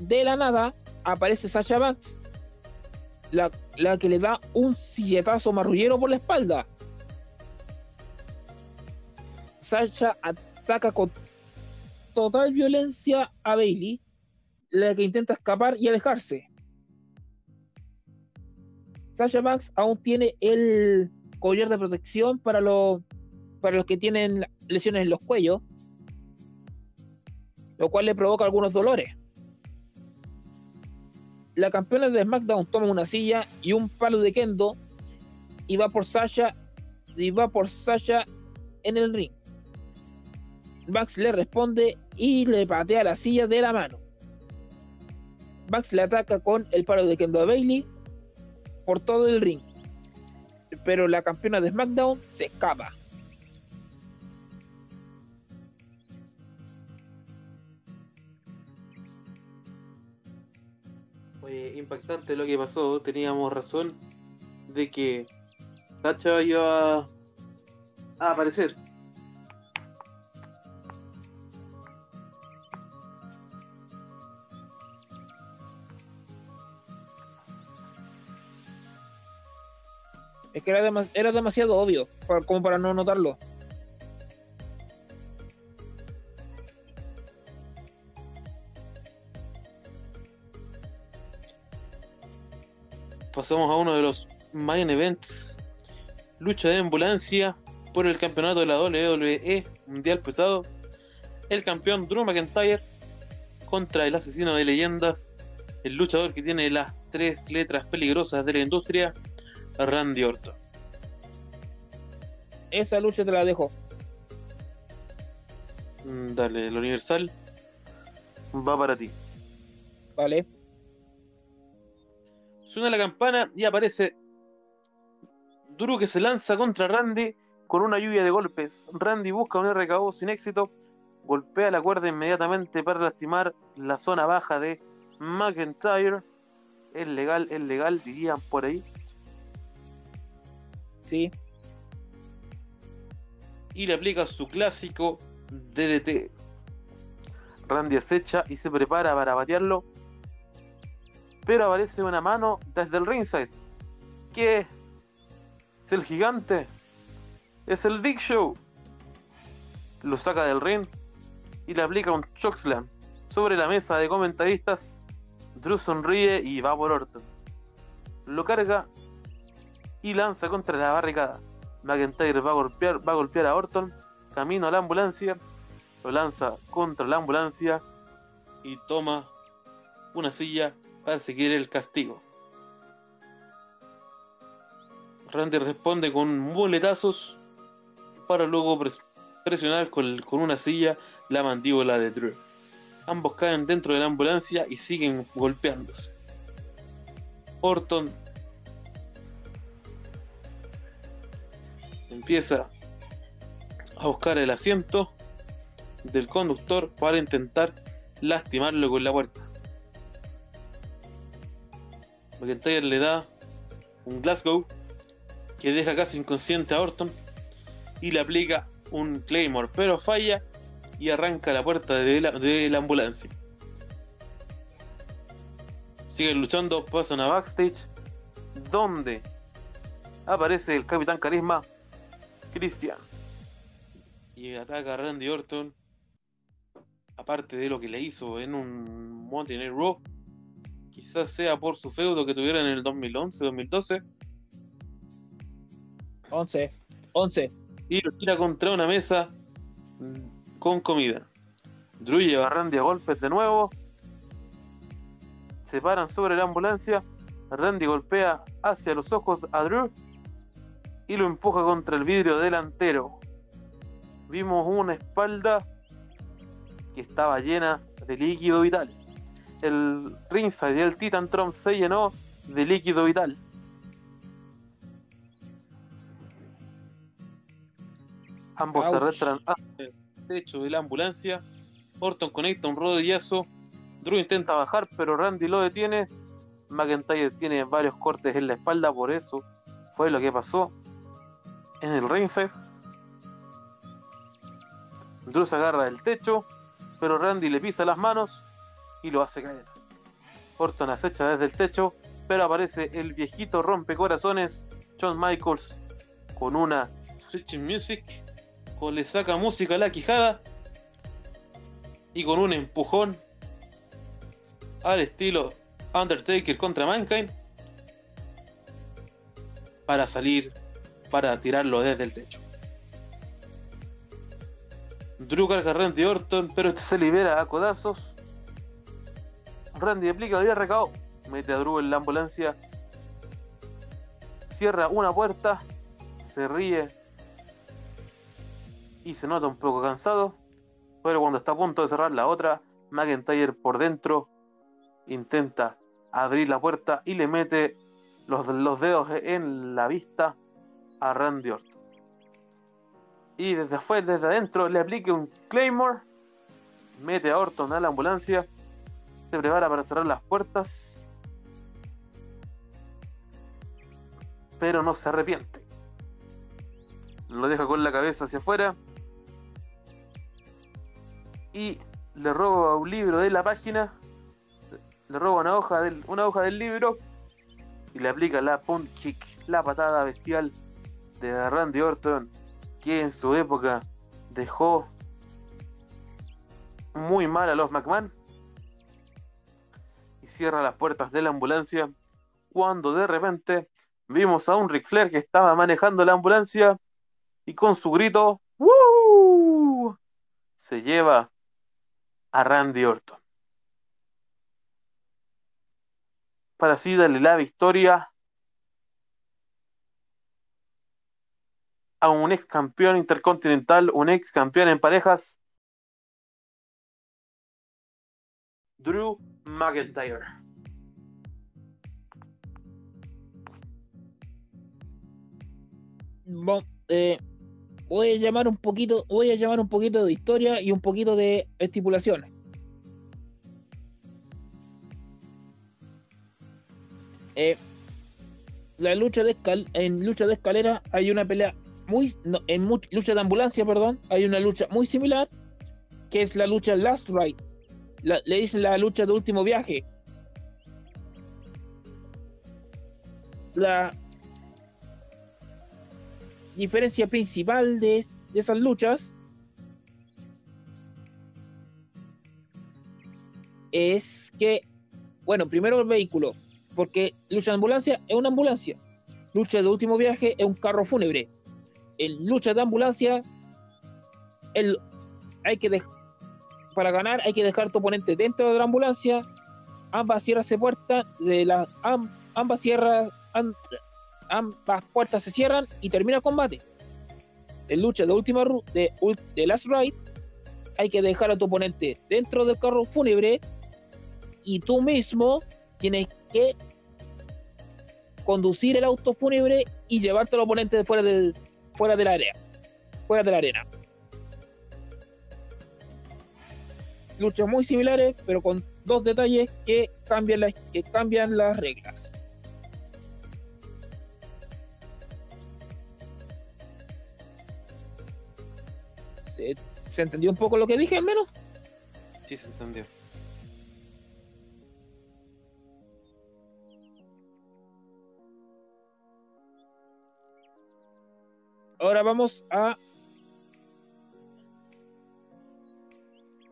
De la nada aparece Sasha Banks, la, la que le da un silletazo marrullero por la espalda. Sasha ataca con total violencia a Bailey, la que intenta escapar y alejarse. Sasha Banks aún tiene el collar de protección para los para los que tienen lesiones en los cuellos, lo cual le provoca algunos dolores. La campeona de SmackDown toma una silla y un palo de kendo y va por Sasha y va por Sasha en el ring. Banks le responde y le patea la silla de la mano. Banks le ataca con el palo de kendo a Bailey por todo el ring. Pero la campeona de SmackDown se escapa. Oye, impactante lo que pasó. Teníamos razón de que Sacha iba a aparecer. Que era, demas- era demasiado obvio como para no notarlo. Pasamos a uno de los main events. Lucha de ambulancia por el campeonato de la WWE Mundial Pesado. El campeón Drew McIntyre contra el asesino de leyendas. El luchador que tiene las tres letras peligrosas de la industria, Randy Orton. Esa lucha te la dejo. Mm, Dale, el Universal va para ti. Vale. Suena la campana y aparece Drew que se lanza contra Randy con una lluvia de golpes. Randy busca un RKO sin éxito, golpea la cuerda inmediatamente para lastimar la zona baja de McIntyre. Es legal, es legal, dirían por ahí. Y le aplica su clásico DDT. Randy acecha y se prepara para batearlo. Pero aparece una mano desde el ringside. ¿Qué? ¿Es el gigante? Es el Big Show. Lo saca del ring y le aplica un chokeslam sobre la mesa de comentaristas. Drew sonríe y va por Orton. Lo carga y lanza contra la barricada. McIntyre va a golpear, va a golpear a Orton, camino a la ambulancia, lo lanza contra la ambulancia y toma una silla para seguir el castigo. Randy responde con muletazos para luego pres- presionar con, con una silla la mandíbula de Drew. Ambos caen dentro de la ambulancia y siguen golpeándose. Orton empieza a buscar el asiento del conductor para intentar lastimarlo con la puerta. McIntyre le da un Glasgow que deja casi inconsciente a Orton y le aplica un Claymore, pero falla y arranca la puerta de la, ambulancia. Siguen luchando, pasan a backstage, donde aparece el Capitán Carisma, Christian, y ataca a Randy Orton. Aparte de lo que le hizo en un Monday Night Raw, quizás sea por su feudo que tuvieron en el 2011-2012, 11. 11. y lo tira contra una mesa con comida. Drew lleva a Randy a golpes de nuevo. Se paran sobre la ambulancia. Randy golpea hacia los ojos a Drew y lo empuja contra el vidrio delantero. Vimos una espalda que estaba llena de líquido vital. El ringside y el Titantron se llenó de líquido vital. Ambos se arrastran hacia el techo de la ambulancia. Orton conecta un rodillazo. Drew intenta bajar, pero Randy lo detiene. McIntyre tiene varios cortes en la espalda, por eso fue lo que pasó en el ringside. Drew se agarra del techo, pero Randy le pisa las manos y lo hace caer. Orton acecha desde el techo, pero aparece el viejito rompecorazones John Michaels con una Switching Music, con le saca música a la quijada y con un empujón al estilo Undertaker contra Mankind para salir, para tirarlo desde el techo. Drew carga a Randy Orton, pero este se libera a codazos. Randy aplica el RKO, mete a Drew en la ambulancia, cierra una puerta, se ríe. Y se nota un poco cansado, pero cuando está a punto de cerrar la otra, McIntyre por dentro intenta abrir la puerta y le mete los dedos en la vista a Randy Orton. Y desde afuera, desde adentro, le aplica un Claymore, mete a Orton a la ambulancia, se prepara para cerrar las puertas, pero no se arrepiente. Lo deja con la cabeza hacia afuera y le roba un libro de la página, le roba una hoja del, una hoja del libro y le aplica la punt kick, la patada bestial de Randy Orton, que en su época dejó muy mal a los McMahon y cierra las puertas de la ambulancia cuando de repente vimos a un Ric Flair que estaba manejando la ambulancia y con su grito ¡Woo! se lleva a Randy Orton. Para así darle la victoria a un ex campeón intercontinental, un ex campeón en parejas, Drew McIntyre. Bon- eh, voy a llamar un poquito, voy a llamar un poquito de historia y un poquito de estipulaciones. Eh, la lucha de escal en lucha de escalera hay una pelea en lucha de ambulancia, perdón, hay una lucha muy similar que es la lucha Last Ride. La- le dicen la lucha de último viaje. La diferencia principal de, de esas luchas es que, bueno, primero el vehículo, porque lucha de ambulancia es una ambulancia, lucha de último viaje es un carro fúnebre. En lucha de ambulancia, el, hay que para ganar hay que dejar tu oponente dentro de la ambulancia, ambas sierras se puertas, de las am- ambas sierras, am- ambas puertas se cierran y termina el combate. En lucha de última de, de Last Ride, hay que dejar a tu oponente dentro del carro fúnebre y tú mismo tienes que conducir el auto fúnebre y llevarte al oponente fuera del fuera de la área, fuera de la arena. Luchas muy similares, pero con dos detalles que cambian las que cambian las reglas. ¿Se, se entendió un poco lo que dije al menos? Sí, se entendió. Ahora vamos a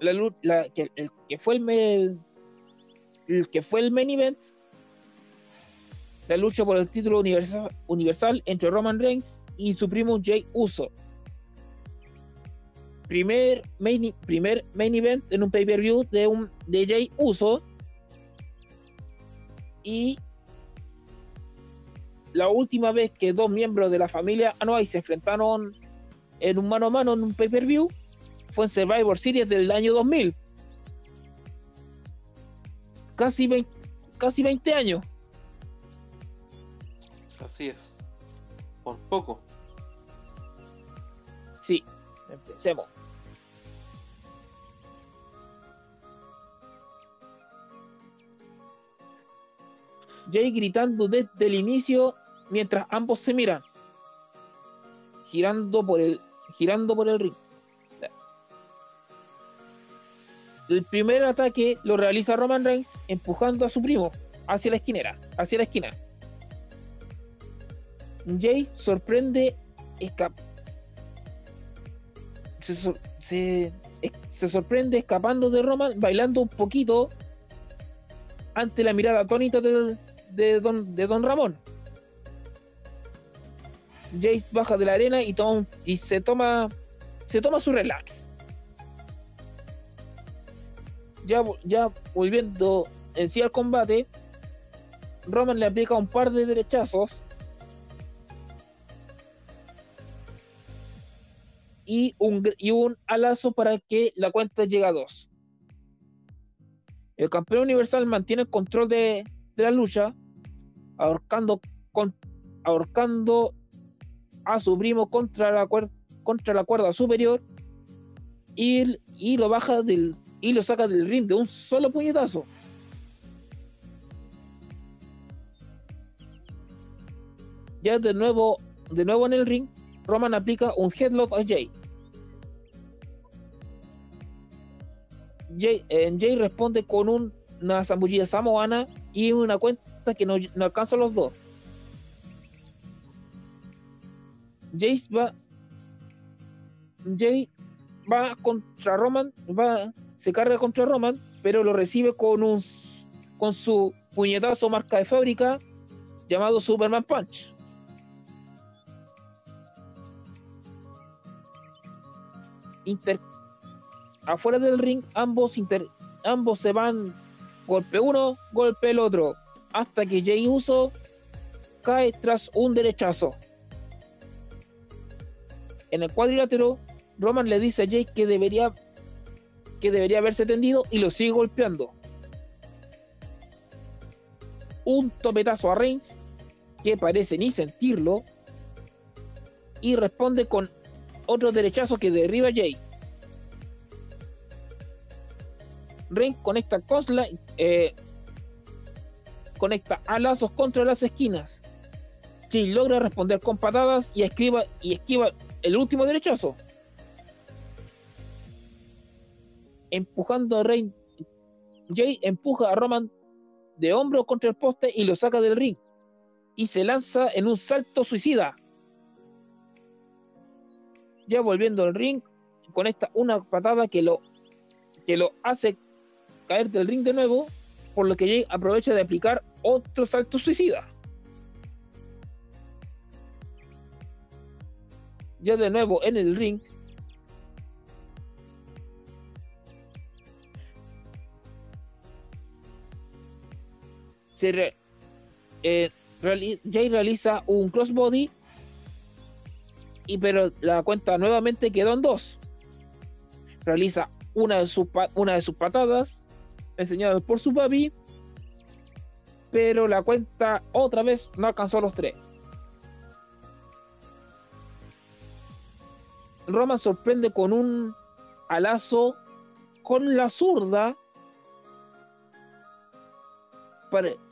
la, la- que, el que fue el, me- el que fue el main event la lucha por el título universal, universal entre Roman Reigns y su primo Jay Uso. Primer main, primer main event en un pay-per-view de un de Jay Uso. Y la última vez que dos miembros de la familia Anoa'i se enfrentaron en un mano a mano en un pay-per-view fue en Survivor Series del año 2000. Casi 20, casi 20 años. Así es. Por poco. Sí, empecemos. Jay gritando desde el inicio mientras ambos se miran, girando por el, girando por el ring. El primer ataque lo realiza Roman Reigns empujando a su primo hacia la esquinera, hacia la esquina. Jay sorprende se, se- sorprende escapando de Roman, bailando un poquito ante la mirada atónita del- de, don, de Don Ramón. Jace baja de la arena y, toma y se toma se toma su relax. Ya, ya volviendo en sí al combate, Roman le aplica un par de derechazos y un, y un alazo para que la cuenta llegue a dos. El campeón universal mantiene el control de, de la lucha, ahorcando, con- ahorcando a su primo contra la, cuer- contra la cuerda superior y, y lo baja del y lo saca del ring de un solo puñetazo. Ya de nuevo, de nuevo en el ring, Roman aplica un headlock a Jay. Jay, eh, Jay responde con un- una zambullida samoana y una cuenta que no, no alcanza los dos. Jay va. Jay va contra Roman, va, se carga contra Roman, pero lo recibe con un con su puñetazo marca de fábrica llamado Superman Punch. Inter- afuera del ring, ambos, inter- ambos se van golpe uno, golpe el otro, hasta que Jay Uso cae tras un derechazo. En el cuadrilátero, Roman le dice a Jay que debería que debería haberse tendido y lo sigue golpeando. Un topetazo a Reigns que parece ni sentirlo y responde con otro derechazo que derriba a Jay. Reigns conecta Cosla, eh, conecta a lazos contra las esquinas. Jay logra responder con patadas y esquiva, y esquiva el último derechazo. Empujando a Reigns, Jay empuja a Roman de hombro contra el poste y lo saca del ring. Y se lanza en un salto suicida. Ya volviendo al ring, conecta una patada que lo, que lo hace caer del ring de nuevo, por lo que Jay aprovecha de aplicar otro salto suicida. Ya de nuevo en el ring, eh, Jay realiza un crossbody y pero la cuenta nuevamente quedó en dos. Realiza una de sus, pa- una de sus patadas enseñadas por su papi, pero la cuenta otra vez no alcanzó los tres. Roman sorprende con un alazo con la zurda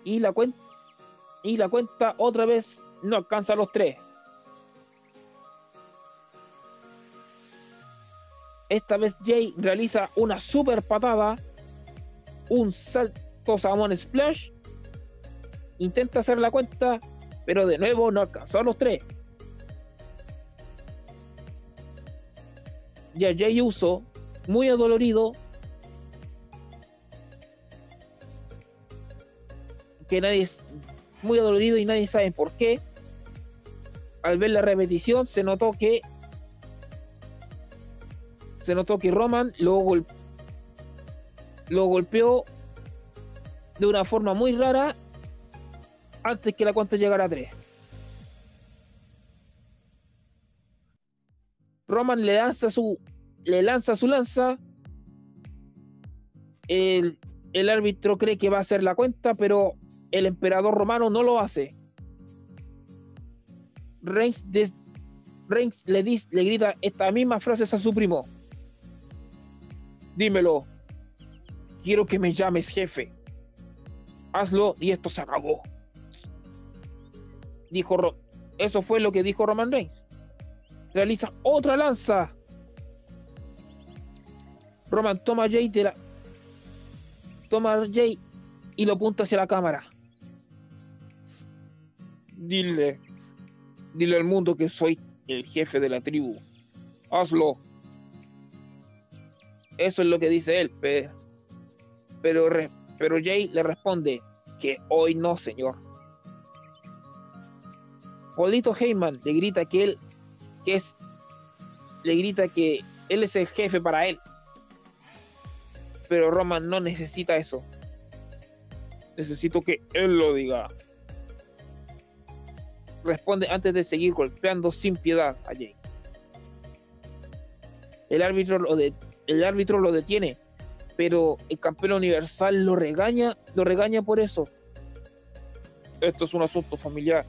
y la cuenta otra vez no alcanza los tres. Esta vez Jay realiza una super patada, un salto Salmon Splash, intenta hacer la cuenta, pero de nuevo no alcanzó a los tres. Ya Jay Uso, muy adolorido, que nadie es muy adolorido y nadie sabe por qué. Al ver la repetición se notó que se notó que Roman lo, gol- lo golpeó de una forma muy rara antes que la cuenta llegara a 3. Roman le lanza su le lanza su lanza. El, el árbitro cree que va a hacer la cuenta, pero el emperador romano no lo hace. Reigns, Reigns le, dis- le grita estas mismas frases a su primo. Dímelo. Quiero que me llames jefe. Hazlo y esto se acabó. Dijo Eso fue lo que dijo Roman Reigns. Realiza otra lanza. Roman toma a Jay de la. Toma a Jay y lo apunta hacia la cámara. Dile. Dile al mundo que soy el jefe de la tribu. Hazlo. Eso es lo que dice él, pe- pero, pero Jay le responde que hoy no, señor. Polito Heyman le grita que él es le grita que él es el jefe para él. Pero Roman no necesita eso. Necesito que él lo diga. Responde antes de seguir golpeando sin piedad a Jay. El árbitro lo, de- el árbitro lo detiene, pero el campeón universal lo regaña, lo regaña por eso. Esto es un asunto familiar.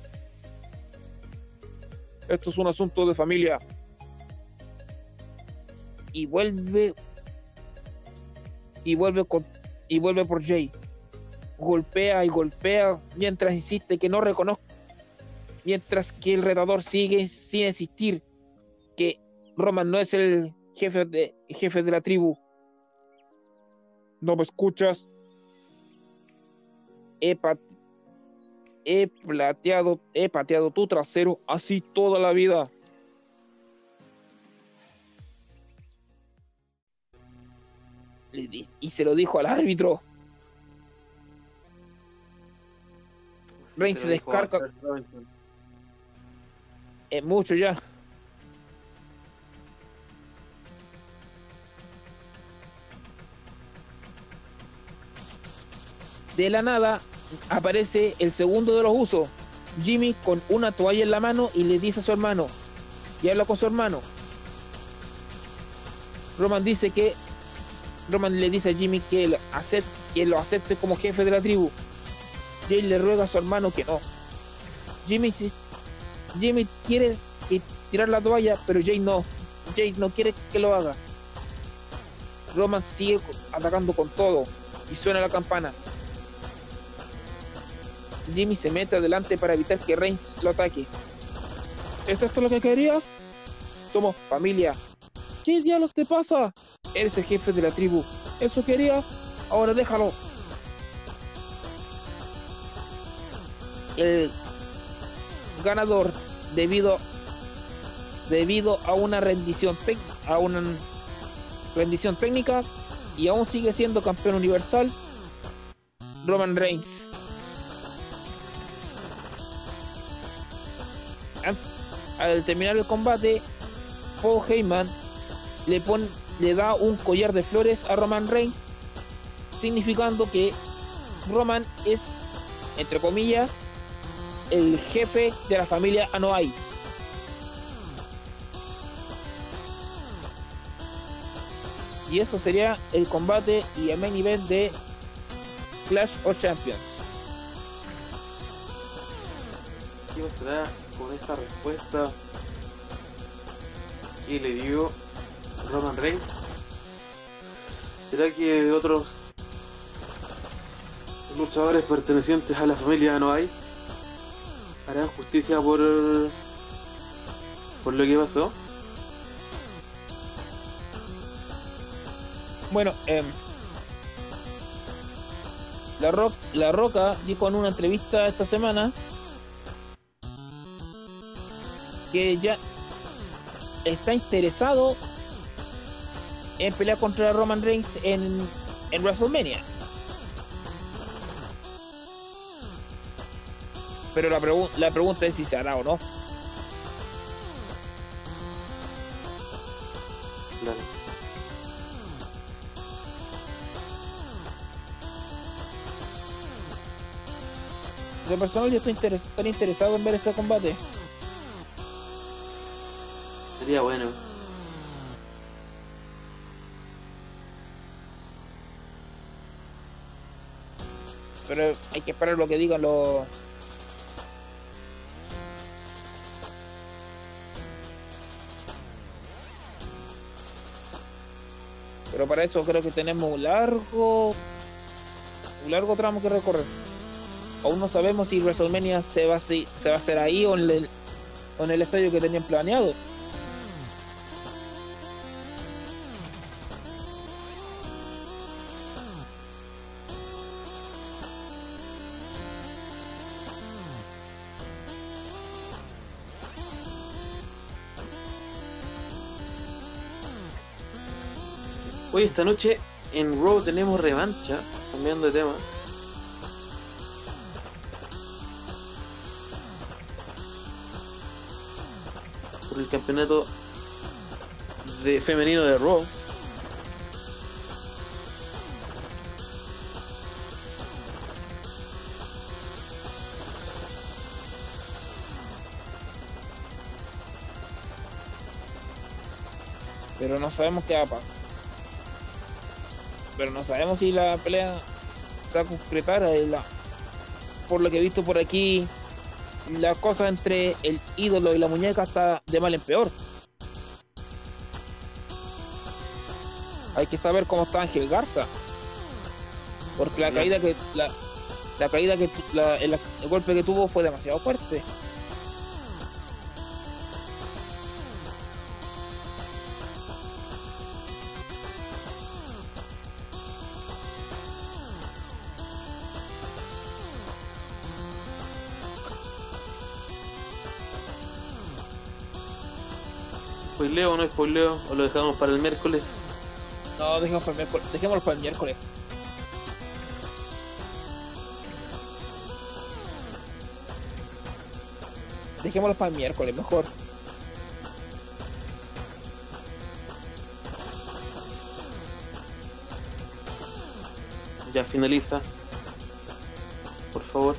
Esto es un asunto de familia. Y vuelve y vuelve con y vuelve por Jay. Golpea y golpea mientras insiste que no reconozca mientras que el retador sigue sin insistir que Roman no es el jefe de, jefe de la tribu. ¿No me escuchas? He, pa- he plateado, he pateado tu trasero así toda la vida. Y se lo dijo al árbitro. Reigns Se se dijo descarga. Es mucho ya. De la nada aparece el segundo de los usos, Jimmy con una toalla en la mano y le dice a su hermano, y habla con su hermano. Roman dice que Roman le dice a Jimmy que, él acep- que lo acepte como jefe de la tribu. Jay le ruega a su hermano que no. Jimmy Jimmy quiere tirar la toalla, pero Jay no. Jay no quiere que lo haga. Roman sigue atacando con todo y suena la campana. Jimmy se mete adelante para evitar que Reigns lo ataque. ¿Es esto lo que querías? Somos familia. ¿Qué diablos te pasa? Eres el jefe de la tribu. ¿Eso querías? Ahora déjalo. El ganador debido debido a una rendición a una rendición técnica y aún sigue siendo campeón universal Roman Reigns al terminar el combate Paul Heyman le le da un collar de flores a Roman Reigns significando que Roman es entre comillas el jefe de la familia Anoa'i. Y eso sería el combate y el main event de Clash of Champions. ¿Qué pasará con esta respuesta que le dio Roman Reigns? ¿Será que otros luchadores pertenecientes a la familia no hay? ¿Harán justicia por, por lo que pasó? Bueno, em, la, Ro- la Roca dijo en una entrevista esta semana que ya está interesado en pelear contra Roman Reigns en, en WrestleMania. Pero la, pregu- la pregunta es si se hará o no. Claro. De personal yo estoy interes- tan interesado en ver ese combate. Sería bueno. Pero hay que esperar lo que digan los. Pero para eso creo que tenemos un largo. Un largo tramo que recorrer. Aún no sabemos si WrestleMania se va a, se hacer ahí o en el, o en el estadio que tenían planeado. Hoy esta noche en Raw tenemos revancha, cambiando de tema. Por el campeonato de femenino de Raw. Pero no sabemos qué va a pasar. Pero no sabemos si la pelea se va a concretar. eh, la- Por lo que he visto por aquí, la cosa entre el ídolo y la muñeca está de mal en peor. Hay que saber cómo está Ángel Garza. Porque la caída que la, la caída que tu- la- el, el golpe que tuvo fue demasiado fuerte. ¿Spoileo o no spoileo? ¿O lo dejamos para el miércoles? No, dejemos para el miércoles. Dejémoslo para el miércoles. Dejémoslo para el miércoles, mejor. Ya finaliza. Por favor.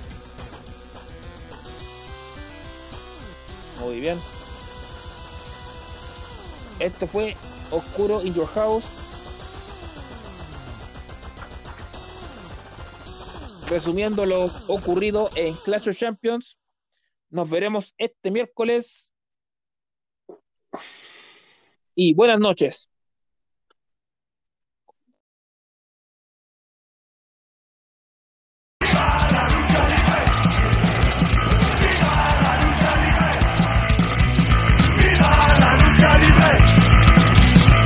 Muy bien. Esto fue Oscuro in Your House. Resumiendo lo ocurrido en Clash of Champions, nos veremos este miércoles. Y buenas noches.